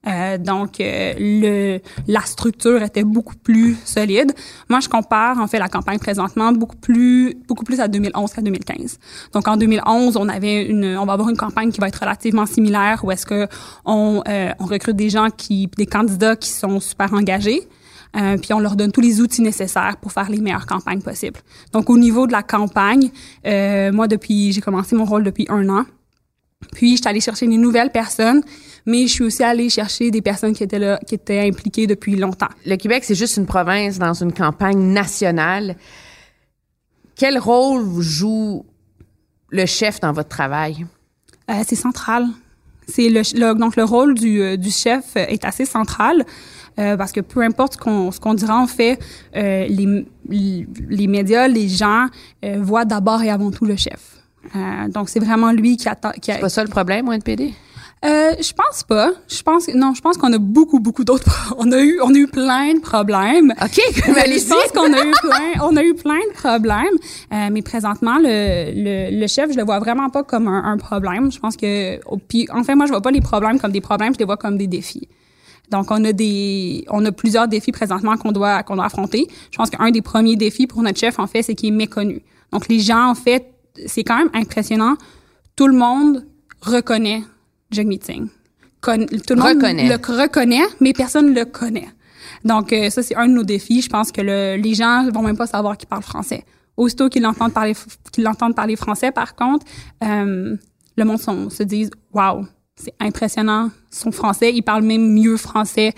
Euh, donc, euh, le, la structure était beaucoup plus solide. Moi, je compare en fait la campagne présentement beaucoup plus beaucoup plus à 2011 qu'à 2015. Donc, en 2011, on avait une, on va avoir une campagne qui va être relativement similaire où est-ce que on, euh, on recrute des gens qui, des candidats qui sont super engagés. Euh, puis on leur donne tous les outils nécessaires pour faire les meilleures campagnes possibles. Donc au niveau de la campagne, euh, moi depuis j'ai commencé mon rôle depuis un an. Puis je suis allée chercher des nouvelles personnes mais je suis aussi allée chercher des personnes qui étaient là, qui étaient impliquées depuis longtemps. Le Québec, c'est juste une province dans une campagne nationale. Quel rôle joue le chef dans votre travail? Euh, c'est central. C'est le, le, donc le rôle du, euh, du chef est assez central. Euh, parce que peu importe ce qu'on ce qu'on dira en fait, euh, les, les médias, les gens euh, voient d'abord et avant tout le chef. Euh, donc c'est vraiment lui qui attend. Qui a... C'est pas ça le problème au NPD? Euh, je pense pas. Je pense non, je pense qu'on a beaucoup beaucoup d'autres. On a eu on a eu plein de problèmes. Ok, je pense qu'on a eu plein on a eu plein de problèmes. Euh, mais présentement le, le, le chef je le vois vraiment pas comme un, un problème. Je pense que puis en fait moi je vois pas les problèmes comme des problèmes, je les vois comme des défis. Donc on a des on a plusieurs défis présentement qu'on doit qu'on doit affronter. Je pense qu'un des premiers défis pour notre chef en fait c'est qu'il est méconnu. Donc les gens en fait c'est quand même impressionnant. Tout le monde reconnaît Jagmeet Singh. Con, tout le monde reconnaît. le reconnaît, mais personne le connaît. Donc euh, ça c'est un de nos défis. Je pense que le, les gens vont même pas savoir qu'il parle français. Aussitôt qu'ils l'entendent parler qu'ils l'entendent parler français, par contre, euh, le monde se dit waouh, c'est impressionnant son français. Il parle même mieux français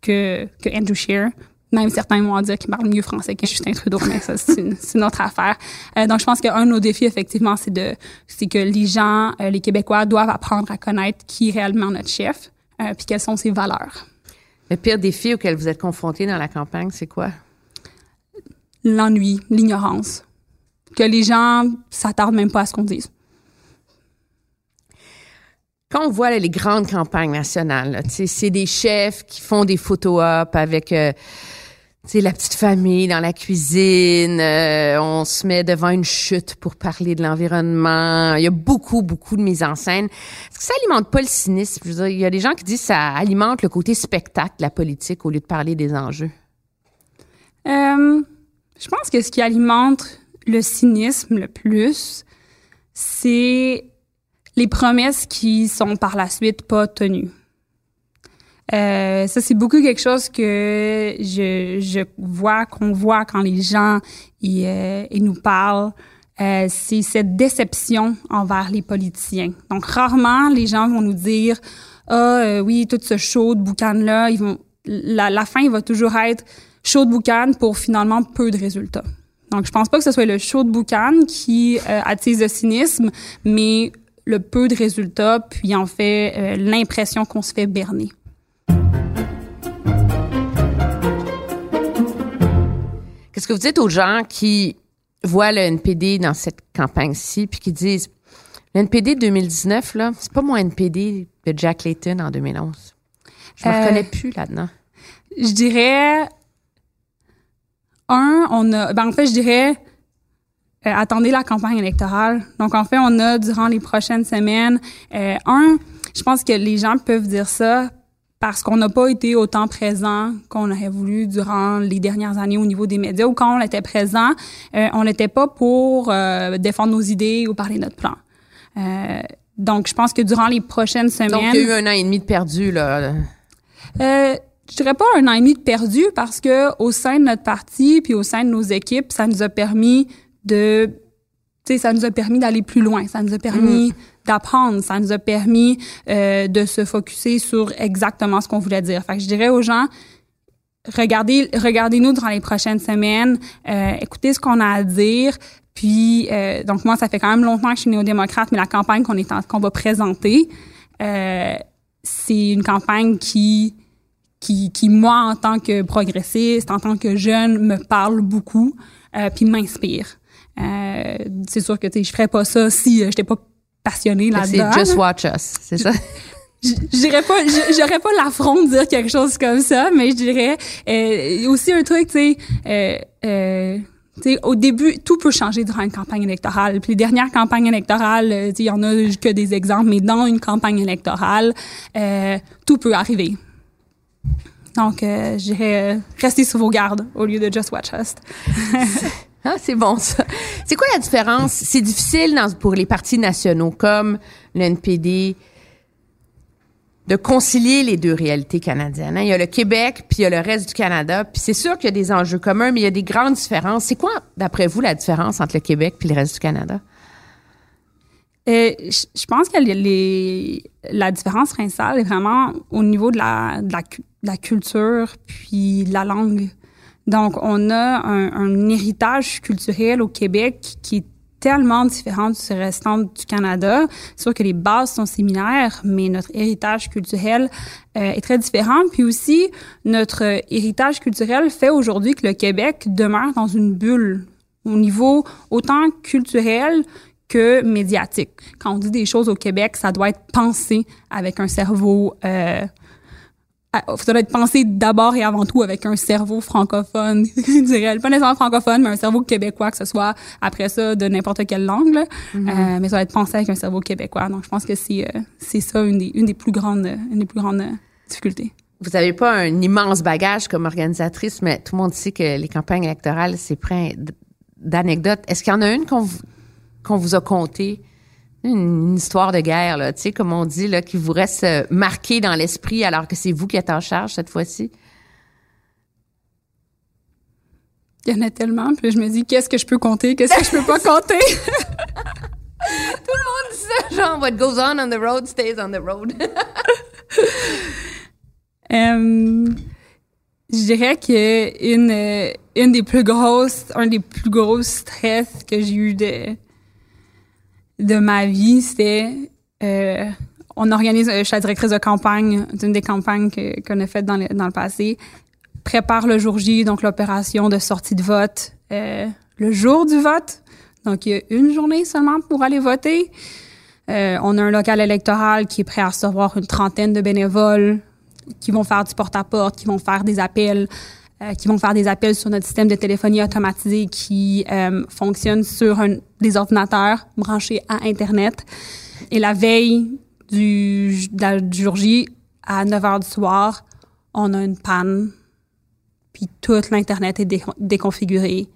que que Andrew Scheer. Même certains vont dire qu'il parle mieux français que Justin Trudeau, mais ça, c'est autre affaire. Euh, donc, je pense qu'un de nos défis, effectivement, c'est de, c'est que les gens, euh, les Québécois doivent apprendre à connaître qui est réellement notre chef, euh, puis quelles sont ses valeurs. Le pire défi auquel vous êtes confronté dans la campagne, c'est quoi? L'ennui, l'ignorance. Que les gens s'attardent même pas à ce qu'on dise. Quand on voit là, les grandes campagnes nationales, c'est des chefs qui font des photo-op avec euh, la petite famille dans la cuisine. Euh, on se met devant une chute pour parler de l'environnement. Il y a beaucoup, beaucoup de mise en scène. Est-ce que ça alimente pas le cynisme? Je veux dire, il y a des gens qui disent que ça alimente le côté spectacle la politique au lieu de parler des enjeux. Euh, je pense que ce qui alimente le cynisme le plus, c'est les promesses qui sont par la suite pas tenues. Euh, ça, c'est beaucoup quelque chose que je, je vois, qu'on voit quand les gens ils, euh, ils nous parlent. Euh, c'est cette déception envers les politiciens. Donc, rarement, les gens vont nous dire Ah, euh, oui, tout ce show de boucan-là, la, la fin, va toujours être show de boucan pour finalement peu de résultats. Donc, je pense pas que ce soit le show de boucan qui euh, attise le cynisme, mais le peu de résultats, puis en fait euh, l'impression qu'on se fait berner. Qu'est-ce que vous dites aux gens qui voient le NPD dans cette campagne-ci, puis qui disent le NPD 2019, là, c'est pas mon NPD de Jack Layton en 2011. Je me euh, reconnais plus là-dedans. Je dirais un, on a, ben en fait, je dirais euh, attendez la campagne électorale. Donc, en fait, on a, durant les prochaines semaines, euh, un, je pense que les gens peuvent dire ça parce qu'on n'a pas été autant présent qu'on aurait voulu durant les dernières années au niveau des médias ou quand on était présent, euh, on n'était pas pour euh, défendre nos idées ou parler de notre plan. Euh, donc, je pense que durant les prochaines semaines... Donc, il y a eu un an et demi de perdu, là. Euh, je dirais pas un an et demi de perdu parce que au sein de notre parti puis au sein de nos équipes, ça nous a permis de tu sais ça nous a permis d'aller plus loin, ça nous a permis mmh. D'apprendre, ça nous a permis euh, de se focuser sur exactement ce qu'on voulait dire. Fait je dirais aux gens regardez regardez-nous durant les prochaines semaines, euh, écoutez ce qu'on a à dire, puis euh, donc moi ça fait quand même longtemps que je suis néo-démocrate, mais la campagne qu'on est qu'on va présenter c'est une campagne qui qui, qui, moi, en tant que progressiste, en tant que jeune, me parle beaucoup, puis m'inspire. C'est sûr que je ferais pas ça si j'étais pas passionnée là-dedans. C'est just watch us, c'est ça? Je dirais pas, j'aurais pas l'affront de dire quelque chose comme ça, mais je dirais euh, aussi un truc, tu sais. Euh, euh, T'sais, au début, tout peut changer durant une campagne électorale. Puis les dernières campagnes électorales, il y en a que des exemples, mais dans une campagne électorale, euh, tout peut arriver. Donc, euh, je dirais euh, rester sous vos gardes au lieu de just watch us. Ah, c'est bon ça. C'est quoi la différence? C'est difficile pour les partis nationaux comme le de concilier les deux réalités canadiennes. hein? Il y a le Québec, puis il y a le reste du Canada. Puis c'est sûr qu'il y a des enjeux communs, mais il y a des grandes différences. C'est quoi, d'après vous, la différence entre le Québec puis le reste du Canada? Euh, je pense que la différence principale est vraiment au niveau de la, de la culture puis de la langue. Donc, on a un, héritage culturel au Québec qui est tellement différent du restant du Canada. C'est sûr que les bases sont similaires, mais notre héritage culturel euh, est très différent. Puis aussi, notre héritage culturel fait aujourd'hui que le Québec demeure dans une bulle au niveau autant culturel que médiatique. Quand on dit des choses au Québec, ça doit être pensé avec un cerveau... Euh, ça doit être pensé d'abord et avant tout avec un cerveau francophone, je dirais. Pas nécessairement francophone, mais un cerveau québécois, que ce soit après ça de n'importe quelle langue. là. Euh, mais ça doit être pensé avec un cerveau québécois. Donc, je pense que c'est euh, c'est ça une des, une des plus grandes, une des plus grandes euh, difficultés. Vous n'avez pas un immense bagage comme organisatrice, mais tout le monde sait que les campagnes électorales, c'est plein d'anecdotes. Est-ce qu'il y en a une qu'on vous, qu'on vous a contée? Une, histoire de guerre, là, tu sais, comme on dit, là, qui vous reste euh, marquée dans l'esprit alors que c'est vous qui êtes en charge cette fois-ci? Il y en a tellement. Puis je me dis, qu'est-ce que je peux compter? Qu'est-ce que je peux pas compter? C'est ça, genre, what goes on on the road stays on the road. Euh, je dirais que une, euh, une des plus grosses, un des plus gros stress que j'ai eu de, de ma vie, c'était, euh, on organise, euh, je suis la directrice de campagne d'une des campagnes qu'on a faites dans le, dans le passé, prépare le jour J, donc l'opération de sortie de vote, euh, le jour du vote. Donc, il y a une journée seulement pour aller voter. Euh, on a un local électoral qui est prêt à recevoir une trentaine de bénévoles qui vont faire du porte-à-porte, qui vont faire des appels, euh, qui vont faire des appels sur notre système de téléphonie automatisé qui euh, fonctionne sur un, des ordinateurs branchés à Internet. Et la veille du, du jour J, à 9 h du soir, on a une panne, puis toute l'Internet est dé- déconfiguré,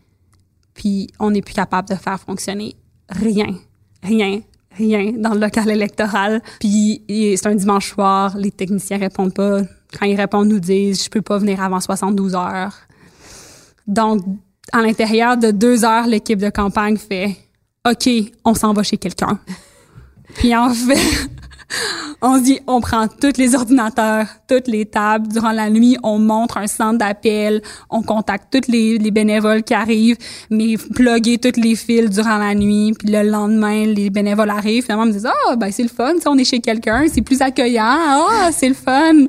puis on n'est plus capable de faire fonctionner rien, rien, rien dans le local électoral. Puis c'est un dimanche soir, les techniciens répondent pas. Quand ils répondent, nous disent je peux pas venir avant 72 heures. Donc à l'intérieur de deux heures, l'équipe de campagne fait OK, on s'en va chez quelqu'un. Puis en fait, on dit, on prend tous les ordinateurs, toutes les tables. Durant la nuit, on montre un centre d'appel. On contacte tous les, les bénévoles qui arrivent, mais plugger tous les fils durant la nuit. Puis le lendemain, les bénévoles arrivent. Finalement, ils me disent, ah, ben c'est le fun. Ça, on est chez quelqu'un. C'est plus accueillant. Ah, c'est le fun.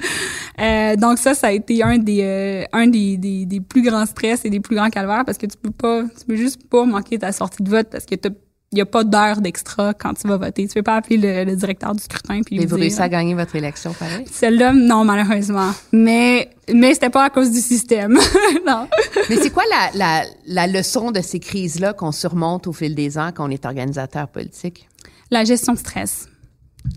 Euh, donc ça, ça a été un des euh, un des, des, des plus grands stress et des plus grands calvaires parce que tu peux pas, tu peux juste pas manquer ta sortie de vote parce que t'as il n'y a pas d'heure d'extra quand tu vas voter. Tu peux pas appeler le, le directeur du scrutin puis Mais lui vous dire, réussissez à gagner votre élection, pareil? Celle-là, non, malheureusement. Mais, mais c'était pas à cause du système. non. Mais c'est quoi la, la, la leçon de ces crises-là qu'on surmonte au fil des ans quand on est organisateur politique? La gestion de stress.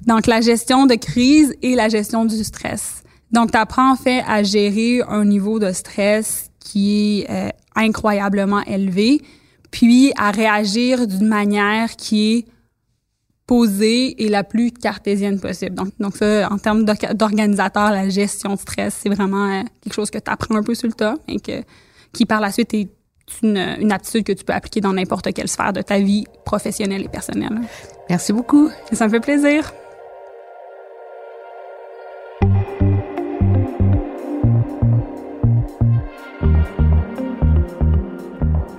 Donc, la gestion de crise et la gestion du stress. Donc, tu apprends en fait à gérer un niveau de stress qui est euh, incroyablement élevé, puis à réagir d'une manière qui est posée et la plus cartésienne possible. Donc, donc ça, en termes d'orga- d'organisateur, la gestion de stress, c'est vraiment euh, quelque chose que tu apprends un peu sur le tas et que, qui par la suite est une, une aptitude que tu peux appliquer dans n'importe quelle sphère de ta vie professionnelle et personnelle. Merci beaucoup. Ça me fait plaisir.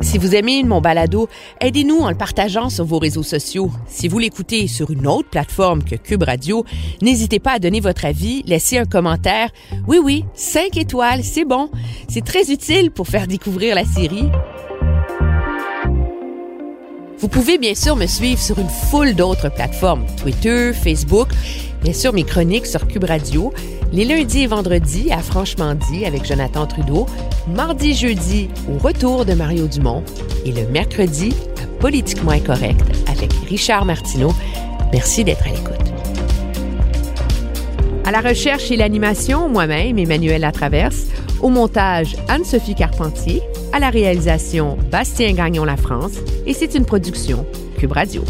Si vous aimez mon balado, aidez-nous en le partageant sur vos réseaux sociaux. Si vous l'écoutez sur une autre plateforme que Cube Radio, n'hésitez pas à donner votre avis, laisser un commentaire. Oui, oui, cinq étoiles, c'est bon. C'est très utile pour faire découvrir la série. Vous pouvez bien sûr me suivre sur une foule d'autres plateformes, Twitter, Facebook, bien sûr mes chroniques sur Cube Radio, les lundis et vendredis à Franchement dit avec Jonathan Trudeau, mardi jeudi au retour de Mario Dumont et le mercredi à Politiquement Incorrect avec Richard Martineau. Merci d'être à l'écoute. À la recherche et l'animation, moi-même, Emmanuel Latraverse. Au montage, Anne-Sophie Carpentier. À la réalisation, Bastien Gagnon La France. Et c'est une production Cube Radio.